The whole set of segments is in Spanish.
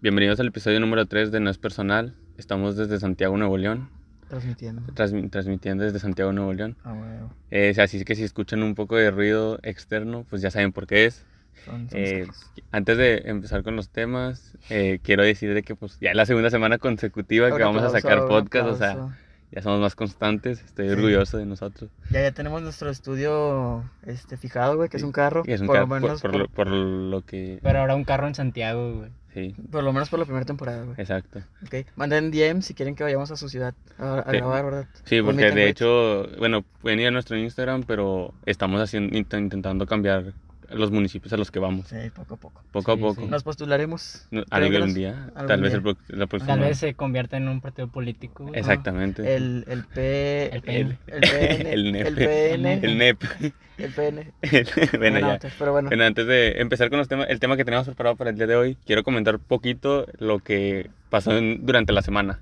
Bienvenidos al episodio número 3 de No es Personal. Estamos desde Santiago, Nuevo León. Transmitiendo. Transmi- transmitiendo desde Santiago, Nuevo León. Ah, bueno. Eh, así que si escuchan un poco de ruido externo, pues ya saben por qué es. Son, son Eh, antes de empezar con los temas, eh, quiero decir de que pues ya es la segunda semana consecutiva que vamos a sacar podcast, o sea. Ya somos más constantes, estoy Sí. orgulloso de nosotros. Ya, ya tenemos nuestro estudio este, fijado, güey, que es un carro. Y es un por, ca- lo menos por por, lo, por lo que... Pero ahora un carro en Santiago, güey. Sí, por lo menos por la primera temporada, güey. exacto. Ok. Manden DM si quieren que vayamos a su ciudad a, a Sí. grabar, ¿verdad? Sí, porque de hecho, bueno, pueden ir a nuestro Instagram, pero estamos haciendo, int- intentando cambiar los municipios a los que vamos. Sí, poco a poco. Poco a poco. sí. Nos postularemos. Algún día, algún tal vez día. el la próxima. Tal vez se convierta en un partido político. Exactamente. El, el P... El PN. El PN. El NEP. El PN. El NEP. El PN. El- bueno, ya. Bueno, Pero bueno. Bueno, antes de empezar con los temas, el tema que teníamos preparado para el día de hoy, quiero comentar poquito lo que pasó en- durante la semana.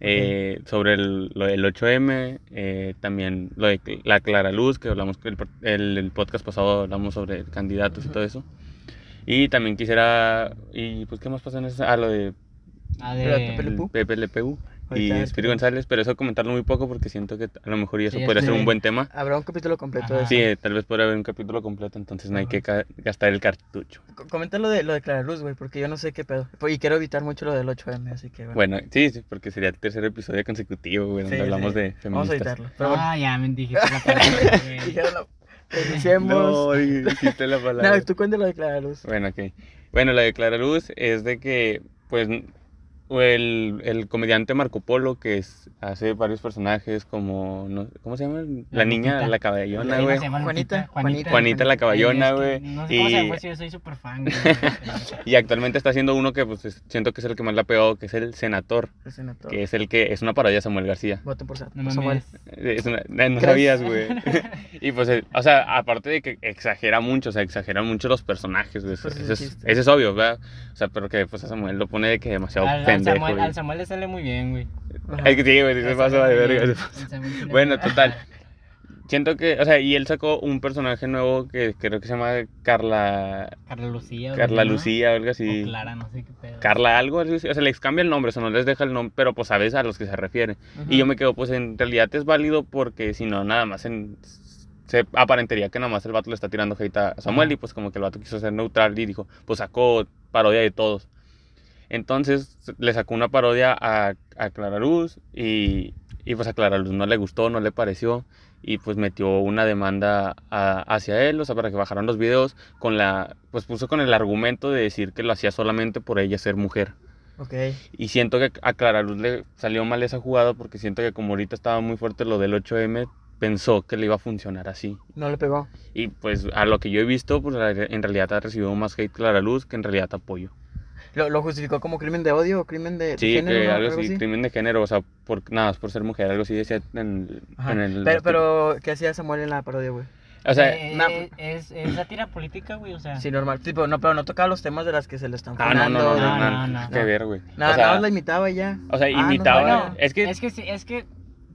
Eh, sobre el, lo del 8M, eh, también lo de la Clara Luz, que hablamos el, el, el podcast pasado, hablamos sobre candidatos y todo eso. Y también quisiera, y pues, ¿qué más pasó en eso? Ah, lo de Ah, de... Pew. PPLPU y es- González, pero eso comentarlo muy poco porque siento que a lo mejor y eso Sí, podría ser un buen tema. Habrá un capítulo completo de eso. Sí, tal vez podría haber un capítulo completo, entonces no hay que gastar el cartucho. Co- Comenta lo de, lo de Clara Luz, güey, porque yo no sé qué pedo. Y quiero evitar mucho lo del 8M, así que bueno. Bueno, sí, sí, porque sería el tercer episodio consecutivo, güey, donde Sí, hablamos sí. de Vamos a feministas. editarlo. Pero bueno. Ah, ya me dijiste la palabra. Dijeron la-. No, dijiste la palabra. No, tú cuéntalo de Clara Luz. Bueno, ok. Bueno, la de Clara Luz es de que, pues, el, el comediante Marco Polo, que es, hace varios personajes como, no, ¿cómo se llama? La, La niña, Lupita. la caballona, güey. se llama Juanita, Lupita, Juanita. Juanita la caballona, güey. No sé cómo se Y, llama, si yo soy súper fan, y actualmente está haciendo uno que, pues, es- siento que es el que más le ha pegado, que es el Senator, El senador. que es el que, es una parodia de Samuel García. Voten por, No Samuel. Es una- no, sabías, güey. y pues, eh, o sea, aparte de que exagera mucho, o sea, exagera mucho los personajes, güey. Pues Eso, es eso es obvio, ¿verdad? O sea, pero que pues a Samuel lo pone de que demasiado al pendejo. Samuel, al Samuel le sale muy bien, güey. Es que sí, güey, se pasa de verga. Bueno, total. Siento que, o sea, y él sacó un personaje nuevo que creo que se llama Carla. Carla Lucía. Carla ¿no? Lucía o algo O así. Clara, no sé qué pedo. Carla algo, así. o sea, les cambia el nombre, o sea, no les deja el nombre, pero pues sabes a los que se refiere. Ujú. Y yo me quedo, pues en realidad es válido porque si no, nada más en, se aparentaría que nada más el vato le está tirando hate a Samuel Ajá. y pues como que el vato quiso ser neutral y dijo, pues sacó parodia de todos. Entonces le sacó una parodia a, a Clara Luz y, y pues a Clara Luz no le gustó, no le pareció y pues metió una demanda a- hacia él, o sea, para que bajaran los videos con la, pues puso con el argumento de decir que lo hacía solamente por ella ser mujer. Ok. Y siento que a Clara Luz le salió mal esa jugada porque siento que como ahorita estaba muy fuerte lo del 8M, pensó que le iba a funcionar así. No le pegó. Y pues a lo que yo he visto, pues en realidad ha recibido más hate Clara Luz que en realidad apoyo. ¿Lo, lo justificó como crimen de odio o crimen de, de Sí, género? que ¿no? algo así, crimen de género, o sea, por, nada por ser mujer, algo así decía en, en el... Pero, pero, ¿qué hacía Samuel en la parodia, güey? O sea, Eh, na- eh, es, es sátira política, güey, o sea. Sí, normal. Tipo, no, pero no tocaba los temas de las que se le están ah, no, no, no, no, no, no, no, no, no. que ver, güey. Nada, o sea, nada más la imitaba y ya. o sea, Ah, no imitaba, sabía. es que... Es que sí, es que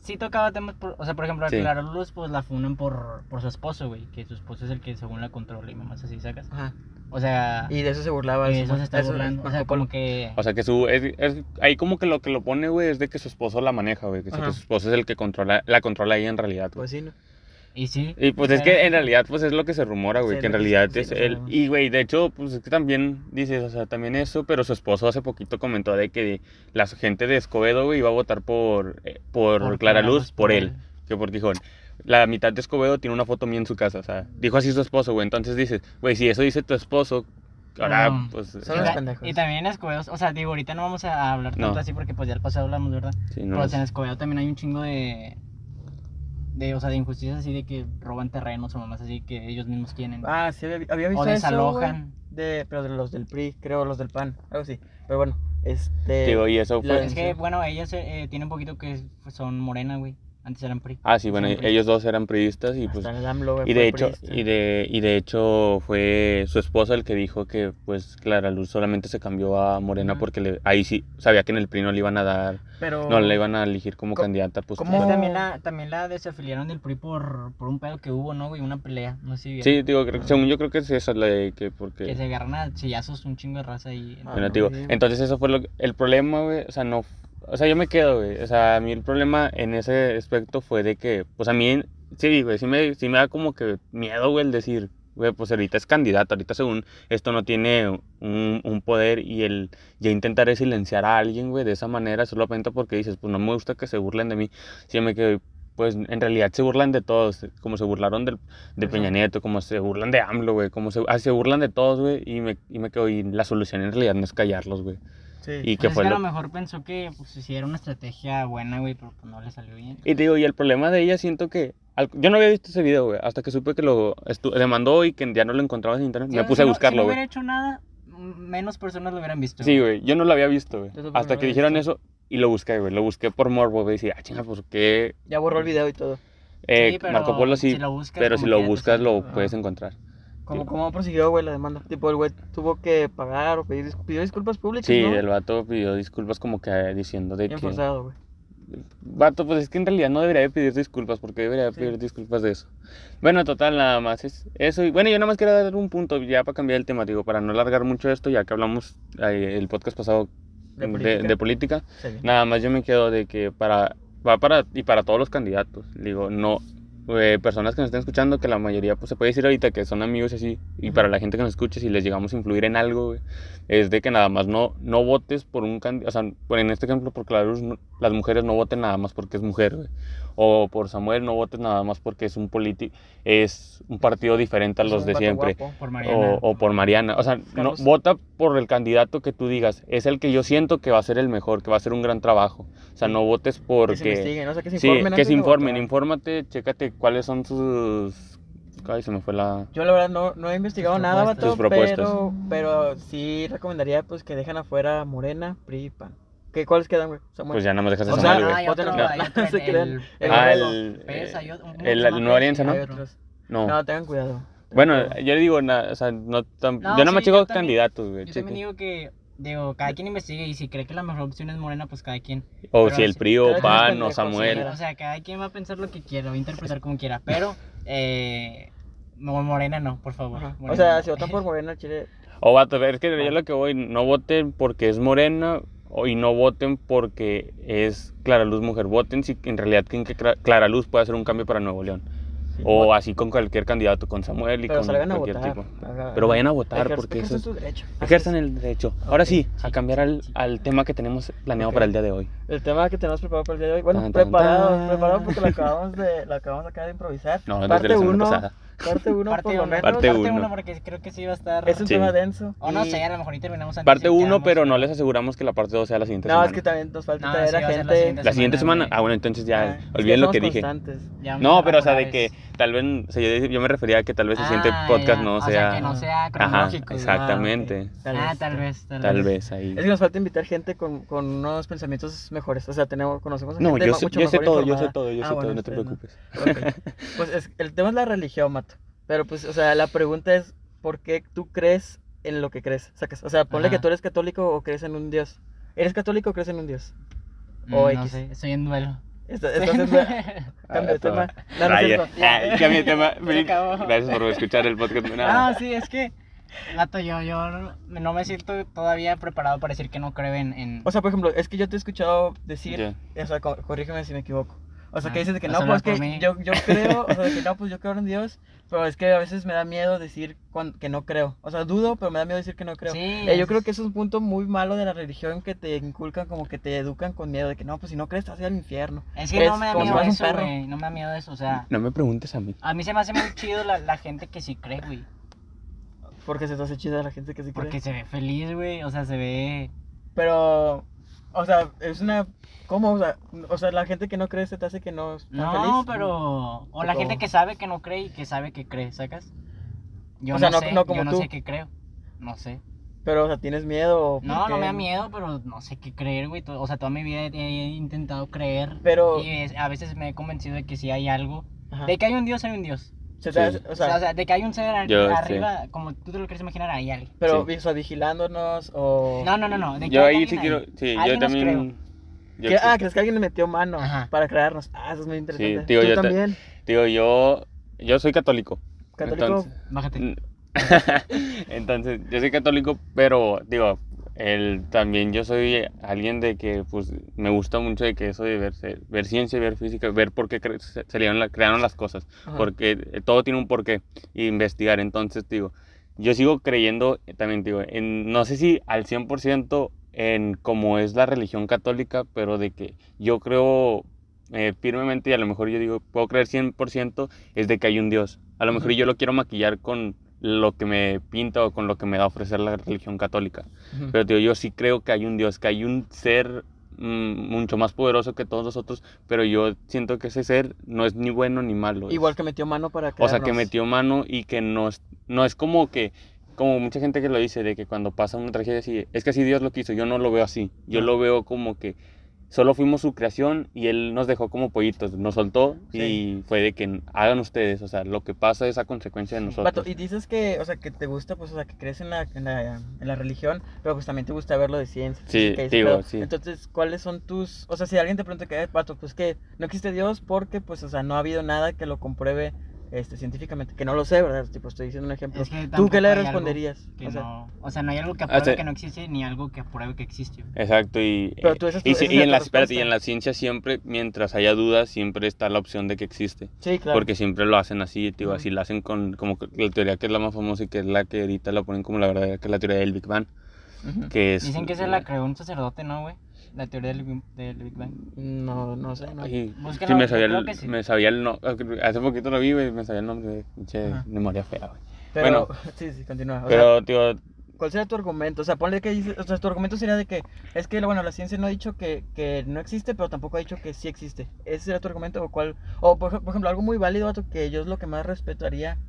sí tocaba temas, por- o sea, por ejemplo, a Sí. Clara Luz, pues la funan por, por su esposo, güey, que su esposo es el que según la controla y mamás así sacas. Ajá. O sea, Y de eso se burlaba. y el eso se está Eso, burlando. O sea, como que... O sea, que su. Es, es- ahí como que lo que lo pone, güey, es de que su esposo la maneja, güey. Que su esposo es el que controla, la controla ahí en realidad, güey. Pues sí, ¿no? Y sí. Y pues es que en realidad, pues es lo que se rumora, güey. Sí, que en realidad sí, es él. sí. Y, güey, de hecho, pues es que también dices, o sea, también eso, pero su esposo hace poquito comentó de que la gente de Escobedo, güey, iba a votar por, eh, por, Por Clara Luz, por por él. él. Que porque dijo, la mitad de Escobedo tiene una foto mía en su casa, o sea, dijo así su esposo, güey. Entonces dices, güey, si eso dice tu esposo, ahora, No. pues. Son ta- pendejos. Y también en Escobedo, o sea, digo, ahorita no vamos a hablar tanto No. así porque pues ya al pasado hablamos, ¿verdad? sí, no, Pero es- en Escobedo también hay un chingo de... De, o sea, de injusticias así de que roban terrenos o mamás así que ellos mismos tienen. Ah, sí, había, había visto o eso, desalojan. güey, de, pero de los del PRI, creo, los del PAN, algo así. Pero bueno, este... Digo, y eso la- fue. Es que, bueno, ellas eh, tienen un poquito que son morena, güey. Antes eran PRI. Ah, sí, bueno, ellos dos eran priistas y pues... Y de hecho, priista. y de, y de hecho fue su esposo el que dijo que pues Clara Luz solamente se cambió a Morena porque le, ahí sí sabía que en el PRI no le iban a dar, Pero... no le iban a elegir como ¿Cómo- candidata, pues cómo- Y también la, también la desafiliaron del PRI por, por un pedo que hubo, ¿no, güey? Una pelea, no sé si vieron. Sí, digo, creo- según yo creo que es esa la de que porque... Que se agarran a sillazos un chingo de raza ahí. Ah, Bueno, no, digo, sí. entonces eso fue lo que- el problema, güey, o sea, no, o sea, yo me quedo, güey, o sea, a mí el problema en ese aspecto fue de que, pues a mí, sí, güey, sí me, sí me da como que miedo, güey, el decir, güey, pues ahorita es candidato, ahorita según esto no tiene un, un poder y el ya intentar silenciar a alguien, güey, de esa manera, solamente porque dices, pues no me gusta que se burlen de mí, sí yo me quedo, pues en realidad se burlan de todos, como se burlaron del, de. Peña Nieto, como se burlan de AMLO, güey, como se, ah, se burlan de todos, güey, y me, y me quedo, y la solución en realidad no es callarlos, güey. Sí. Y Pues que es fue que a lo... lo mejor pensó que pues, sí era una estrategia buena, güey, pero pues no le salió bien. Y te digo, y el problema de ella siento que... al- Yo no había visto ese video, güey, hasta que supe que lo estu- le mandó y que ya no lo encontrabas en internet. Sí, me si puse a no- buscarlo, Si no güey. hubiera hecho nada, menos personas lo hubieran visto. Sí, güey, yo no lo había visto, güey. Hasta que dijeron visto. eso y lo busqué, güey. Lo busqué por morbo, güey. Y decía, ah, chinga, pues qué... Ya borró el video y todo. Eh, Sí, pero Marco Polo sí, si lo buscas, pero si lo buscas lo puedes encontrar. ¿Cómo. ¿Cómo prosiguió, güey, la demanda? Tipo, el güey tuvo que pagar o pedir, pidió disculpas públicas, Sí, ¿no? el vato pidió disculpas como que diciendo de Bien que... forzado, güey. Vato, pues es que en realidad no debería de pedir disculpas, porque debería de Sí. pedir disculpas de eso. Bueno, total, nada más es eso. Y bueno, yo nada más quería dar un punto ya para cambiar el tema, digo, para no alargar mucho esto, ya que hablamos eh, el podcast pasado De de, política. de política. Sí. Nada más yo me quedo de que para, va para, y para todos los candidatos, digo, no, eh, personas que nos estén escuchando, que la mayoría, pues se puede decir ahorita que son amigos y así, y para la gente que nos escuche, si les llegamos a influir en algo, güey, es de que nada más no, no votes por un candidato, o sea, por, en este ejemplo, por Clarus, no- las mujeres no voten nada más porque es mujer, güey. O por Samuel no votes nada más porque es un político, es un partido diferente a los de siempre. guapo. Por Mariana. O, o por Mariana. O sea, no, vota por el candidato que tú digas. Es el que yo siento que va a ser el mejor, que va a hacer un gran trabajo. O sea, no votes Que se porque... investiguen, o sea, que se Sí, informen. que antes se informen. Infórmate, chécate cuáles son sus... Ay, se me fue la... Yo la verdad no, no he investigado Sus nada, propuestas. vato, Sus propuestas. pero, pero sí recomendaría pues que dejen afuera Morena, PRI y PAN. ¿Qué, ¿Cuáles quedan, güey? Samuel. Pues ya nada más dejas O Samuel, güey. el- Nueva Alianza, ¿no? No. No, tengan cuidado. Bueno, yo digo, na- o sea, no tan... No, yo nada más sí, checo yo también- candidatos, güey. Yo también digo que, digo, cada quien investigue y si cree que la mejor opción es Morena, pues cada quien. O pero si el PRI o PAN o Samuel. O sea, cada quien va a pensar lo que quiera, va a interpretar como quiera, pero eh, Mo- Morena no, por favor. O sea, si votan por Morena, Chile. O vato, es que yo lo que voy, no voten porque es morena o- y no voten porque es Clara Luz mujer. Voten si en realidad creen que Cla- Clara Luz puede hacer un cambio para Nuevo León. O así con cualquier candidato, con Samuel y Pero con salgan a cualquier votar. tipo. Pero vayan a votar porque eso ejerzan es... su derecho. Ejerzan el derecho. Ahora Ok, sí, a cambiar al, al tema que tenemos planeado Ok. para el día de hoy. El tema que tenemos preparado para el día de hoy. Bueno, Tan, tan, preparado, tan. preparado porque lo acabamos de, lo acabamos acá de improvisar. No, desde la semana 1, pasada. Parte 1 Parte por lo uno, menos. Parte parte uno. uno, porque creo que sí va a estar. Es un Sí. tema denso. O no sé, a lo mejor y terminamos antes. Parte y 1, quedamos- pero no les aseguramos que la parte 2 sea la siguiente No, semana. es que también nos falta No, traer sí, a ser la gente. siguiente La siguiente semana... semana, Ah, bueno, entonces ya... Ah, olviden lo que dije. No, pero o sea, de que tal vez... O sea, yo, yo me refería a que tal vez el siguiente Ah, podcast ya. no O sea... que no sea Ajá, cronológico. exactamente. Ah. Ah, tal vez, tal, Tal vez ahí. Es que nos falta invitar gente con, con unos pensamientos mejores. O sea, tenemos, conocemos a No, gente yo ma- sé, mucho yo sé mejor todo, yo sé todo, yo Ah, sé todo, no te preocupes. Pues es, el tema es la religión, Mato. Pero pues, o sea, la pregunta es, ¿por qué tú crees en lo que crees? Sacas. O sea, ponle Ajá. que tú eres católico o crees en un Dios. ¿Eres católico o crees en un Dios? Mm, O no X. sé, estoy en duelo. Cambio de tema. No, no. Ah, cambia de tema. Gracias por escuchar el podcast. No, Ah, sí, es que, gato, yo, yo no- me siento todavía preparado para decir que no creo en... en... O sea, por ejemplo, es que yo te he escuchado decir, o sea, co- corrígeme si me equivoco. O sea, Ah, que dices de que no, pues que yo, yo creo, o sea, que no, pues yo creo en Dios, pero es que a veces me da miedo decir que no creo. O sea, dudo, pero me da miedo decir que no creo. Sí, Eh, yo es- creo que eso es un punto muy malo de la religión que te inculcan, como que te educan con miedo de que no, pues si no crees, te vas a ir al infierno. Es que no me da miedo eso, perro. güey. No me da miedo eso, o sea... No me preguntes a mí. A mí se me hace muy chido la, la gente que sí cree, güey. Porque se te hace chida la gente que sí cree. Porque se ve feliz, güey. O sea, se ve... Pero, o sea, es una. ¿Cómo? O sea, o sea, la gente que no cree se te hace que no está No, feliz. pero... O la gente que sabe que no cree y que sabe que cree, ¿sacas? Yo O sea, no, no- sé, no como yo no tú. sé qué creo. No sé. Pero, o sea, ¿tienes miedo? No, no me da miedo, pero no sé qué creer, güey. O sea, toda mi vida he, intentado creer. Pero- Y a veces me he convencido de que si hay algo. Ajá. De que hay un Dios, hay un Dios. Se te Sí. hace- o O sea, de que hay un ser ar- Yo, sí. arriba, como tú te lo quieres imaginar, hay alguien. pero, sí. o sea, vigilándonos o... No, no, no, no. De que Yo hay ahí alguien sí quiero, sí, yo Alguien nos también... yo ¿Qué? creo- Ah, ¿crees que alguien le metió mano Ajá. para crearnos? Ah, eso es muy interesante. digo, ¿Tú yo ta- también? Digo, yo, yo soy católico. ¿Católico? Entonces, Bájate. Entonces, yo soy católico, pero digo, el, también yo soy alguien de que pues me gusta mucho de que eso de ver, ver ciencia, ver física, ver por qué cre- se, la- crearon las cosas, Ajá. porque eh, todo tiene un porqué, y investigar. Entonces, digo, yo sigo creyendo, eh, también digo, en, no sé si al 100% en cómo es la religión católica, pero de que yo creo eh, firmemente y a lo mejor yo digo, puedo creer 100% es de que hay un Dios. A lo mejor Ujú. yo lo quiero maquillar con lo que me pinta o con lo que me da a ofrecer la religión católica. Pero digo, yo sí creo que hay un Dios, que hay un ser mm, mucho más poderoso que todos nosotros, pero yo siento que ese ser no es ni bueno ni malo. es- Igual que metió mano para o sea, que crearnos. metió mano y que no es, no es como que, como mucha gente que lo dice, de que cuando pasa una tragedia así, es que así Dios lo quiso, yo no lo veo así, yo lo veo como que solo fuimos su creación y Él nos dejó como pollitos, nos soltó Sí. y fue de que hagan ustedes, o sea, lo que pasa es a consecuencia de nosotros. Vato, y dices que, o sea, que te gusta, pues, o sea, que crees en la, en la, en la religión, pero pues también te gusta verlo de ciencia. Sí, digo, sí. Entonces, ¿cuáles son tus, o sea, si alguien te pregunta que, vato, pues que no existe Dios porque, pues, o sea, no ha habido nada que lo compruebe, este, científicamente, que no lo sé, ¿verdad? Tipo, estoy diciendo un ejemplo. Es que ¿Tú qué le responderías? Que O sea, no, o sea, no hay algo que Ah, apruebe sí. que no existe ni algo que apruebe que existe. Exacto, y, Pero tú esa es tu- y, si- esa y es en la, espérate, y en la ciencia siempre, mientras haya dudas, siempre está la opción de que existe. sí, claro. Porque siempre lo hacen así, digo, Ujú. así lo hacen con como que la teoría que es la más famosa y que es la que ahorita la ponen como la verdadera, que es la teoría del Big Bang, Ujú. que es... Dicen que se la creó un sacerdote, ¿no, güey? La teoría del, Big- del Big Bang. No, no sé, no. Búscalo, sí, me sabía, el, sí. me sabía el no, hace poquito lo vi, güey, me sabía el nombre de pinche Ajá. memoria fea, güey. Pero, bueno. sí, sí, continúa. O sea, Pero, tío, ¿Cuál sería tu argumento? O sea, ponle que dices, o sea, tu argumento sería de que es que, bueno, la ciencia no ha dicho que, que no existe, pero tampoco ha dicho que sí existe. ¿Ese sería tu argumento? ¿O cuál? O, por, por ejemplo, algo muy válido, vato, que yo es lo que más respetaría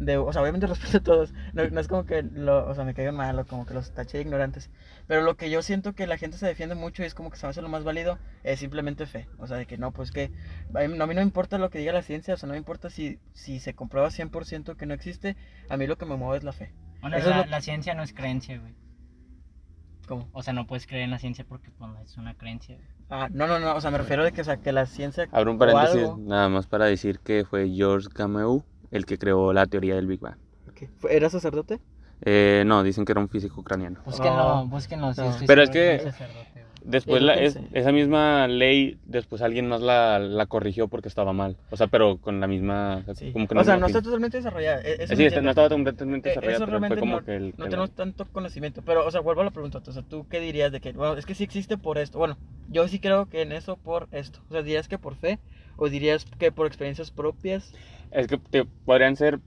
de, o sea, obviamente respeto a todos, no, no es como que, lo, o sea, me caigan mal o como que los taché de ignorantes, pero lo que yo siento que la gente se defiende mucho y es como que se me hace lo más válido es simplemente fe, o sea, de que no, pues que a mí, no- a mí no me importa lo que diga la ciencia, o sea, no me importa si, si se comprueba 100% que no existe, a mí lo que me mueve es la fe. Bueno, Eso es la, lo- la ciencia no es creencia, güey. ¿Cómo? O sea, no puedes creer en la ciencia porque pues, es una creencia. güey. Ah, no, no, no, o sea, me refiero de que, o sea, que la ciencia abro un paréntesis, algo- nada más para decir que fue George Gamow el que creó la teoría del Big Bang. Ok. ¿Fue- ¿Era sacerdote? Eh, no, dicen que era un físico ucraniano. Búsquenlo, Ah, búsquenlo. sí, no. estoy Pero es que- sacerdote. Después la- es- sí. esa misma ley, después alguien más la, la corrigió porque estaba mal. O sea, pero con la misma... Sí. Como que o sea, no no está totalmente desarrollada. e- Eso Sí, está- no estaba completamente Eh, desarrollada, eso pero fue realmente como no- que el... No que tenemos tanto conocimiento, pero, o sea, vuelvo a la pregunta. O sea, ¿tú qué dirías de que, bueno, es que sí existe por esto? Bueno, yo sí creo que en eso por esto. O sea, ¿dirías que por fe? ¿O dirías que por experiencias propias? Es que te- podrían ser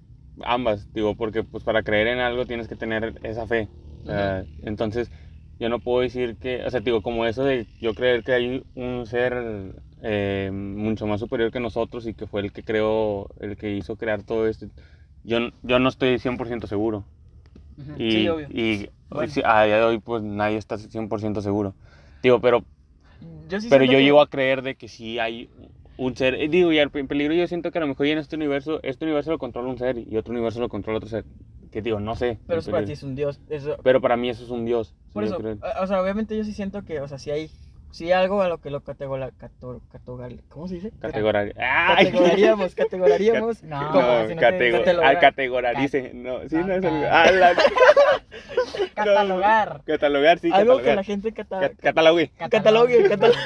ambas, digo, porque pues para creer en algo tienes que tener esa fe. Ah, entonces, yo no puedo decir que, o sea, digo, como eso de yo creer que hay un ser eh, mucho más superior que nosotros y que fue el que creó, el que hizo crear todo esto, yo, yo no estoy 100% seguro. Y, sí, obvio. y Bueno. a día de hoy pues nadie está 100% seguro. Digo, pero Yo sí pero yo que- llego a creer de que sí hay un ser. eh, Digo, y pe- peligro yo siento que a lo mejor ya en este universo, este universo lo controla un ser y otro universo lo controla otro ser. Que digo, no sé. Pero eso para ti es un dios. Eso, Pero para mí eso es un dios. sí, por eso, o sea, obviamente yo sí siento que, o sea, si hay, si hay algo a lo que lo categola, cato- catogal- ¿cómo se dice? Categorar. Categoraríamos, categoraríamos. No, No, como si no te- catego- catalogar. ah, categorarice. No, sí, no es. Cat- Ah, la- Catalogar. no, catalogar, sí, algo que la gente cata- Cat- catalogue. catalogue, catalogue.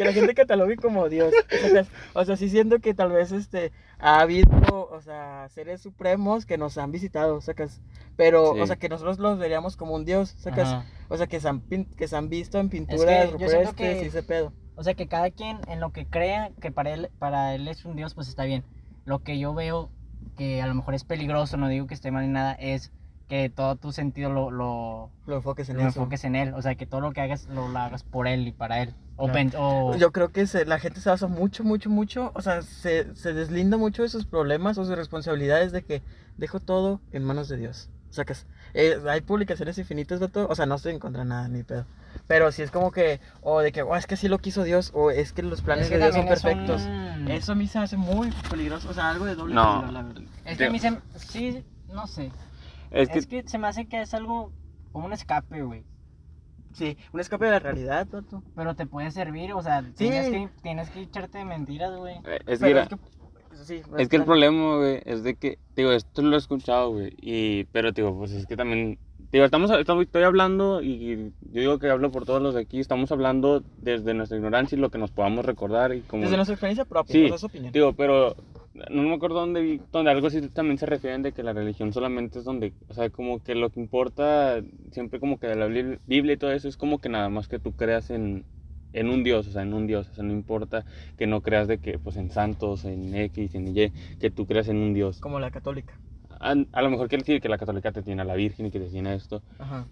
Que la gente catalogue como Dios. O sea, o sea, sí siento que tal vez este ha habido, o sea, seres supremos que nos han visitado, sacas. Pero, Sí. o sea, que nosotros los veríamos como un Dios, sacas. Ajá. O sea, que se han, que se han visto en pinturas yo siento rupestres que- y ese pedo. O sea, que cada quien en lo que crea que para él, para él es un dios, pues está bien. Lo que yo veo que a lo mejor es peligroso, no digo que esté mal ni nada, es que todo tu sentido lo, lo, Lo enfoques en lo eso. enfoques en él. O sea, que todo lo que hagas lo, lo hagas por él y para él. O, Claro. o- Yo creo que se- la gente se basa mucho, mucho, mucho, o sea, se, se deslinda mucho de sus problemas o sus responsabilidades de que dejo todo en manos de Dios. Sacas. Eh, hay publicaciones infinitas, vato. O sea, no estoy en contra de nada, ni pedo. Pero si es como que, o de que, oh, es que así lo quiso Dios, o es que los planes Es que de Dios son perfectos. un- Eso a mí se hace muy peligroso. O sea, algo de doble No. la verdad. Es que a mí se... Sí, no sé. Es Es que, que, se me hace que es algo como un escape, güey. Sí, un escape de la realidad, vato. Pero te puede servir, o sea, Sí. tienes, que, tienes que echarte de mentiras, güey. eh, es, mira, es que, sí, es que el problema, güey, es de que, digo, esto lo he escuchado, güey, y, pero, digo, pues es que también, digo, estamos, estamos- estoy hablando, y yo digo que hablo por todos los de aquí, estamos hablando desde nuestra ignorancia y lo que nos podamos recordar, y como, Desde nuestra experiencia propia, Sí, opinión. digo, pero, no me acuerdo dónde vi, donde algo así también se refieren de que la religión solamente es donde, o sea, como que lo que importa, siempre como que de la Biblia Biblia y todo eso, es como que nada más que tú creas en, en un Dios, o sea, en un Dios, o sea, no importa que no creas de que, pues, en santos, en X, en Y, que tú creas en un Dios. Como la católica. A, a lo mejor quiere decir que la católica te tiene a la Virgen y que te tiene a esto. Ajá.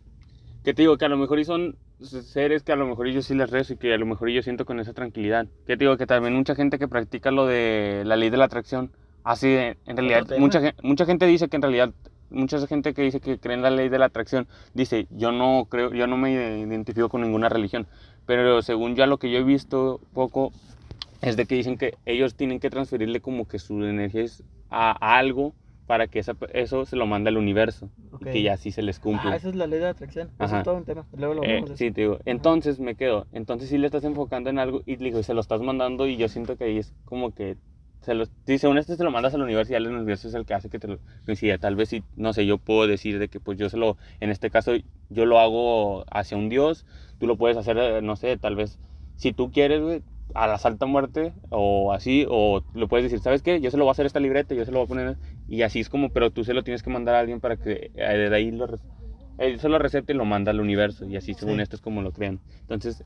Que te digo que a lo mejor y son seres que a lo mejor yo sí les rezo y que a lo mejor yo siento con esa tranquilidad. Que te digo que también mucha gente que practica lo de la ley de la atracción, así en realidad, mucha, mucha gente dice que en realidad, mucha gente que dice que cree en la ley de la atracción, dice, yo no creo, yo no me identifico con ninguna religión. Pero según ya lo que yo he visto poco, es de que dicen que ellos tienen que transferirle como que su energía es a, a algo para que esa- eso se lo mande al universo Ok. y que ya así se les cumple. Ah, esa es la ley de atracción. Eso Ajá. es todo un tema. Luego lo Eh, sí, te digo. Entonces me quedo. Entonces sí le estás enfocando en algo y le digo, se lo estás mandando y yo siento que ahí es como que se lo, si según esto se lo mandas al universo y el universo es el que hace que te lo coincida. Tal vez si, no sé, yo puedo decir de que pues yo se lo, en este caso yo lo hago hacia un dios, tú lo puedes hacer, eh, no sé, tal vez si tú quieres, güey, a la salta muerte o así, o lo puedes decir, ¿sabes qué? Yo se lo voy a hacer esta libreta, yo se lo voy a poner y así es como, pero tú se lo tienes que mandar a alguien para que eh, de ahí lo, él solo receta y lo manda al universo y así según Sí. esto es como lo crean. Entonces,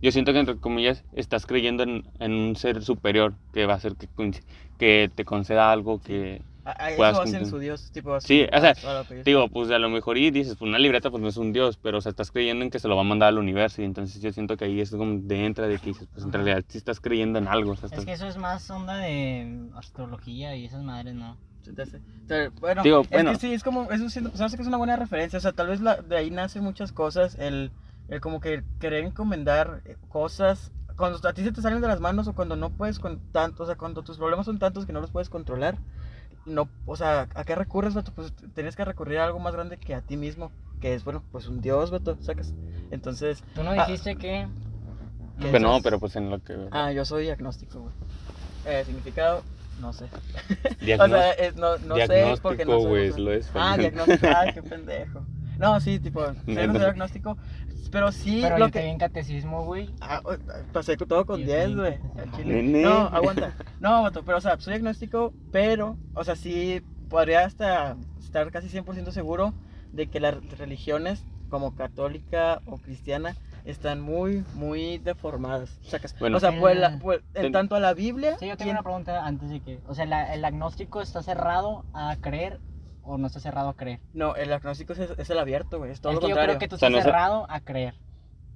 yo siento que entre comillas estás creyendo en, en un ser superior que va a hacer que, que te conceda algo que... Ah, ah, puedas eso hacen cumplir. su Dios, tipo así. Sí, o sea, Digo, pues a lo mejor y dices, pues una libreta pues no es un dios, pero o sea, estás creyendo en que se lo va a mandar al universo y entonces yo siento que ahí es como de entra de que dices, pues en realidad sí estás creyendo en algo. o sea, Es que eso es más onda de astrología y esas madres, ¿no? Bueno, Digo, es bueno. que sí, es como, eso siento- sabes que es una buena referencia, o sea, tal vez la- de ahí nacen muchas cosas, el, el como que querer encomendar eh, cosas, cuando a ti se te salen de las manos o cuando no puedes con tanto, o sea, cuando tus problemas son tantos que no los puedes controlar, no, o sea, ¿a qué recurres, vato? Pues tienes que recurrir a algo más grande que a ti mismo, que es, bueno, pues un dios, vato, sacas, entonces, Tú no Ah. dijiste que... No, pero pues en lo que... ah, yo soy agnóstico, güey, eh, significado, no sé, diagnóstico, o sea, es- no, no sé, porque no diagnóstico, sé. lo es. Ah, diagnóstico. Ay, qué pendejo. No, sí, tipo, soy un diagnóstico. Pero sí, Pero lo yo te vi que. en catecismo, güey. Ah, pasé todo con Dios 10, mío. güey. No, aguanta. No, vato, pero o sea, soy agnóstico, pero, o sea, sí podría hasta estar casi 100% seguro de que las religiones, como católica o cristiana, están muy, muy deformadas. Sacas. Bueno. o sea, pues, la- Eh, pues, en tanto a la Biblia. Sí, yo tengo en- una pregunta antes de que... O sea, la- ¿el agnóstico está cerrado a creer o no está cerrado a creer? No, el agnóstico es, es el abierto, güey. Es todo es lo que yo contrario. creo que tú O sea, estás no cerrado a creer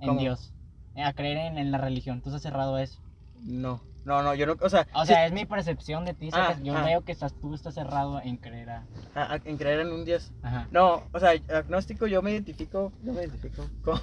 en ¿Cómo? Dios. eh, A creer en, en la religión. Tú estás cerrado a eso. No, no, no, yo no. O sea, O sea, es mi percepción de ti. Ah, yo ah. veo que estás, tú estás cerrado en creer a... a- a- en creer en un Dios. Ajá. No, o sea, agnóstico yo me identifico, yo me identifico como,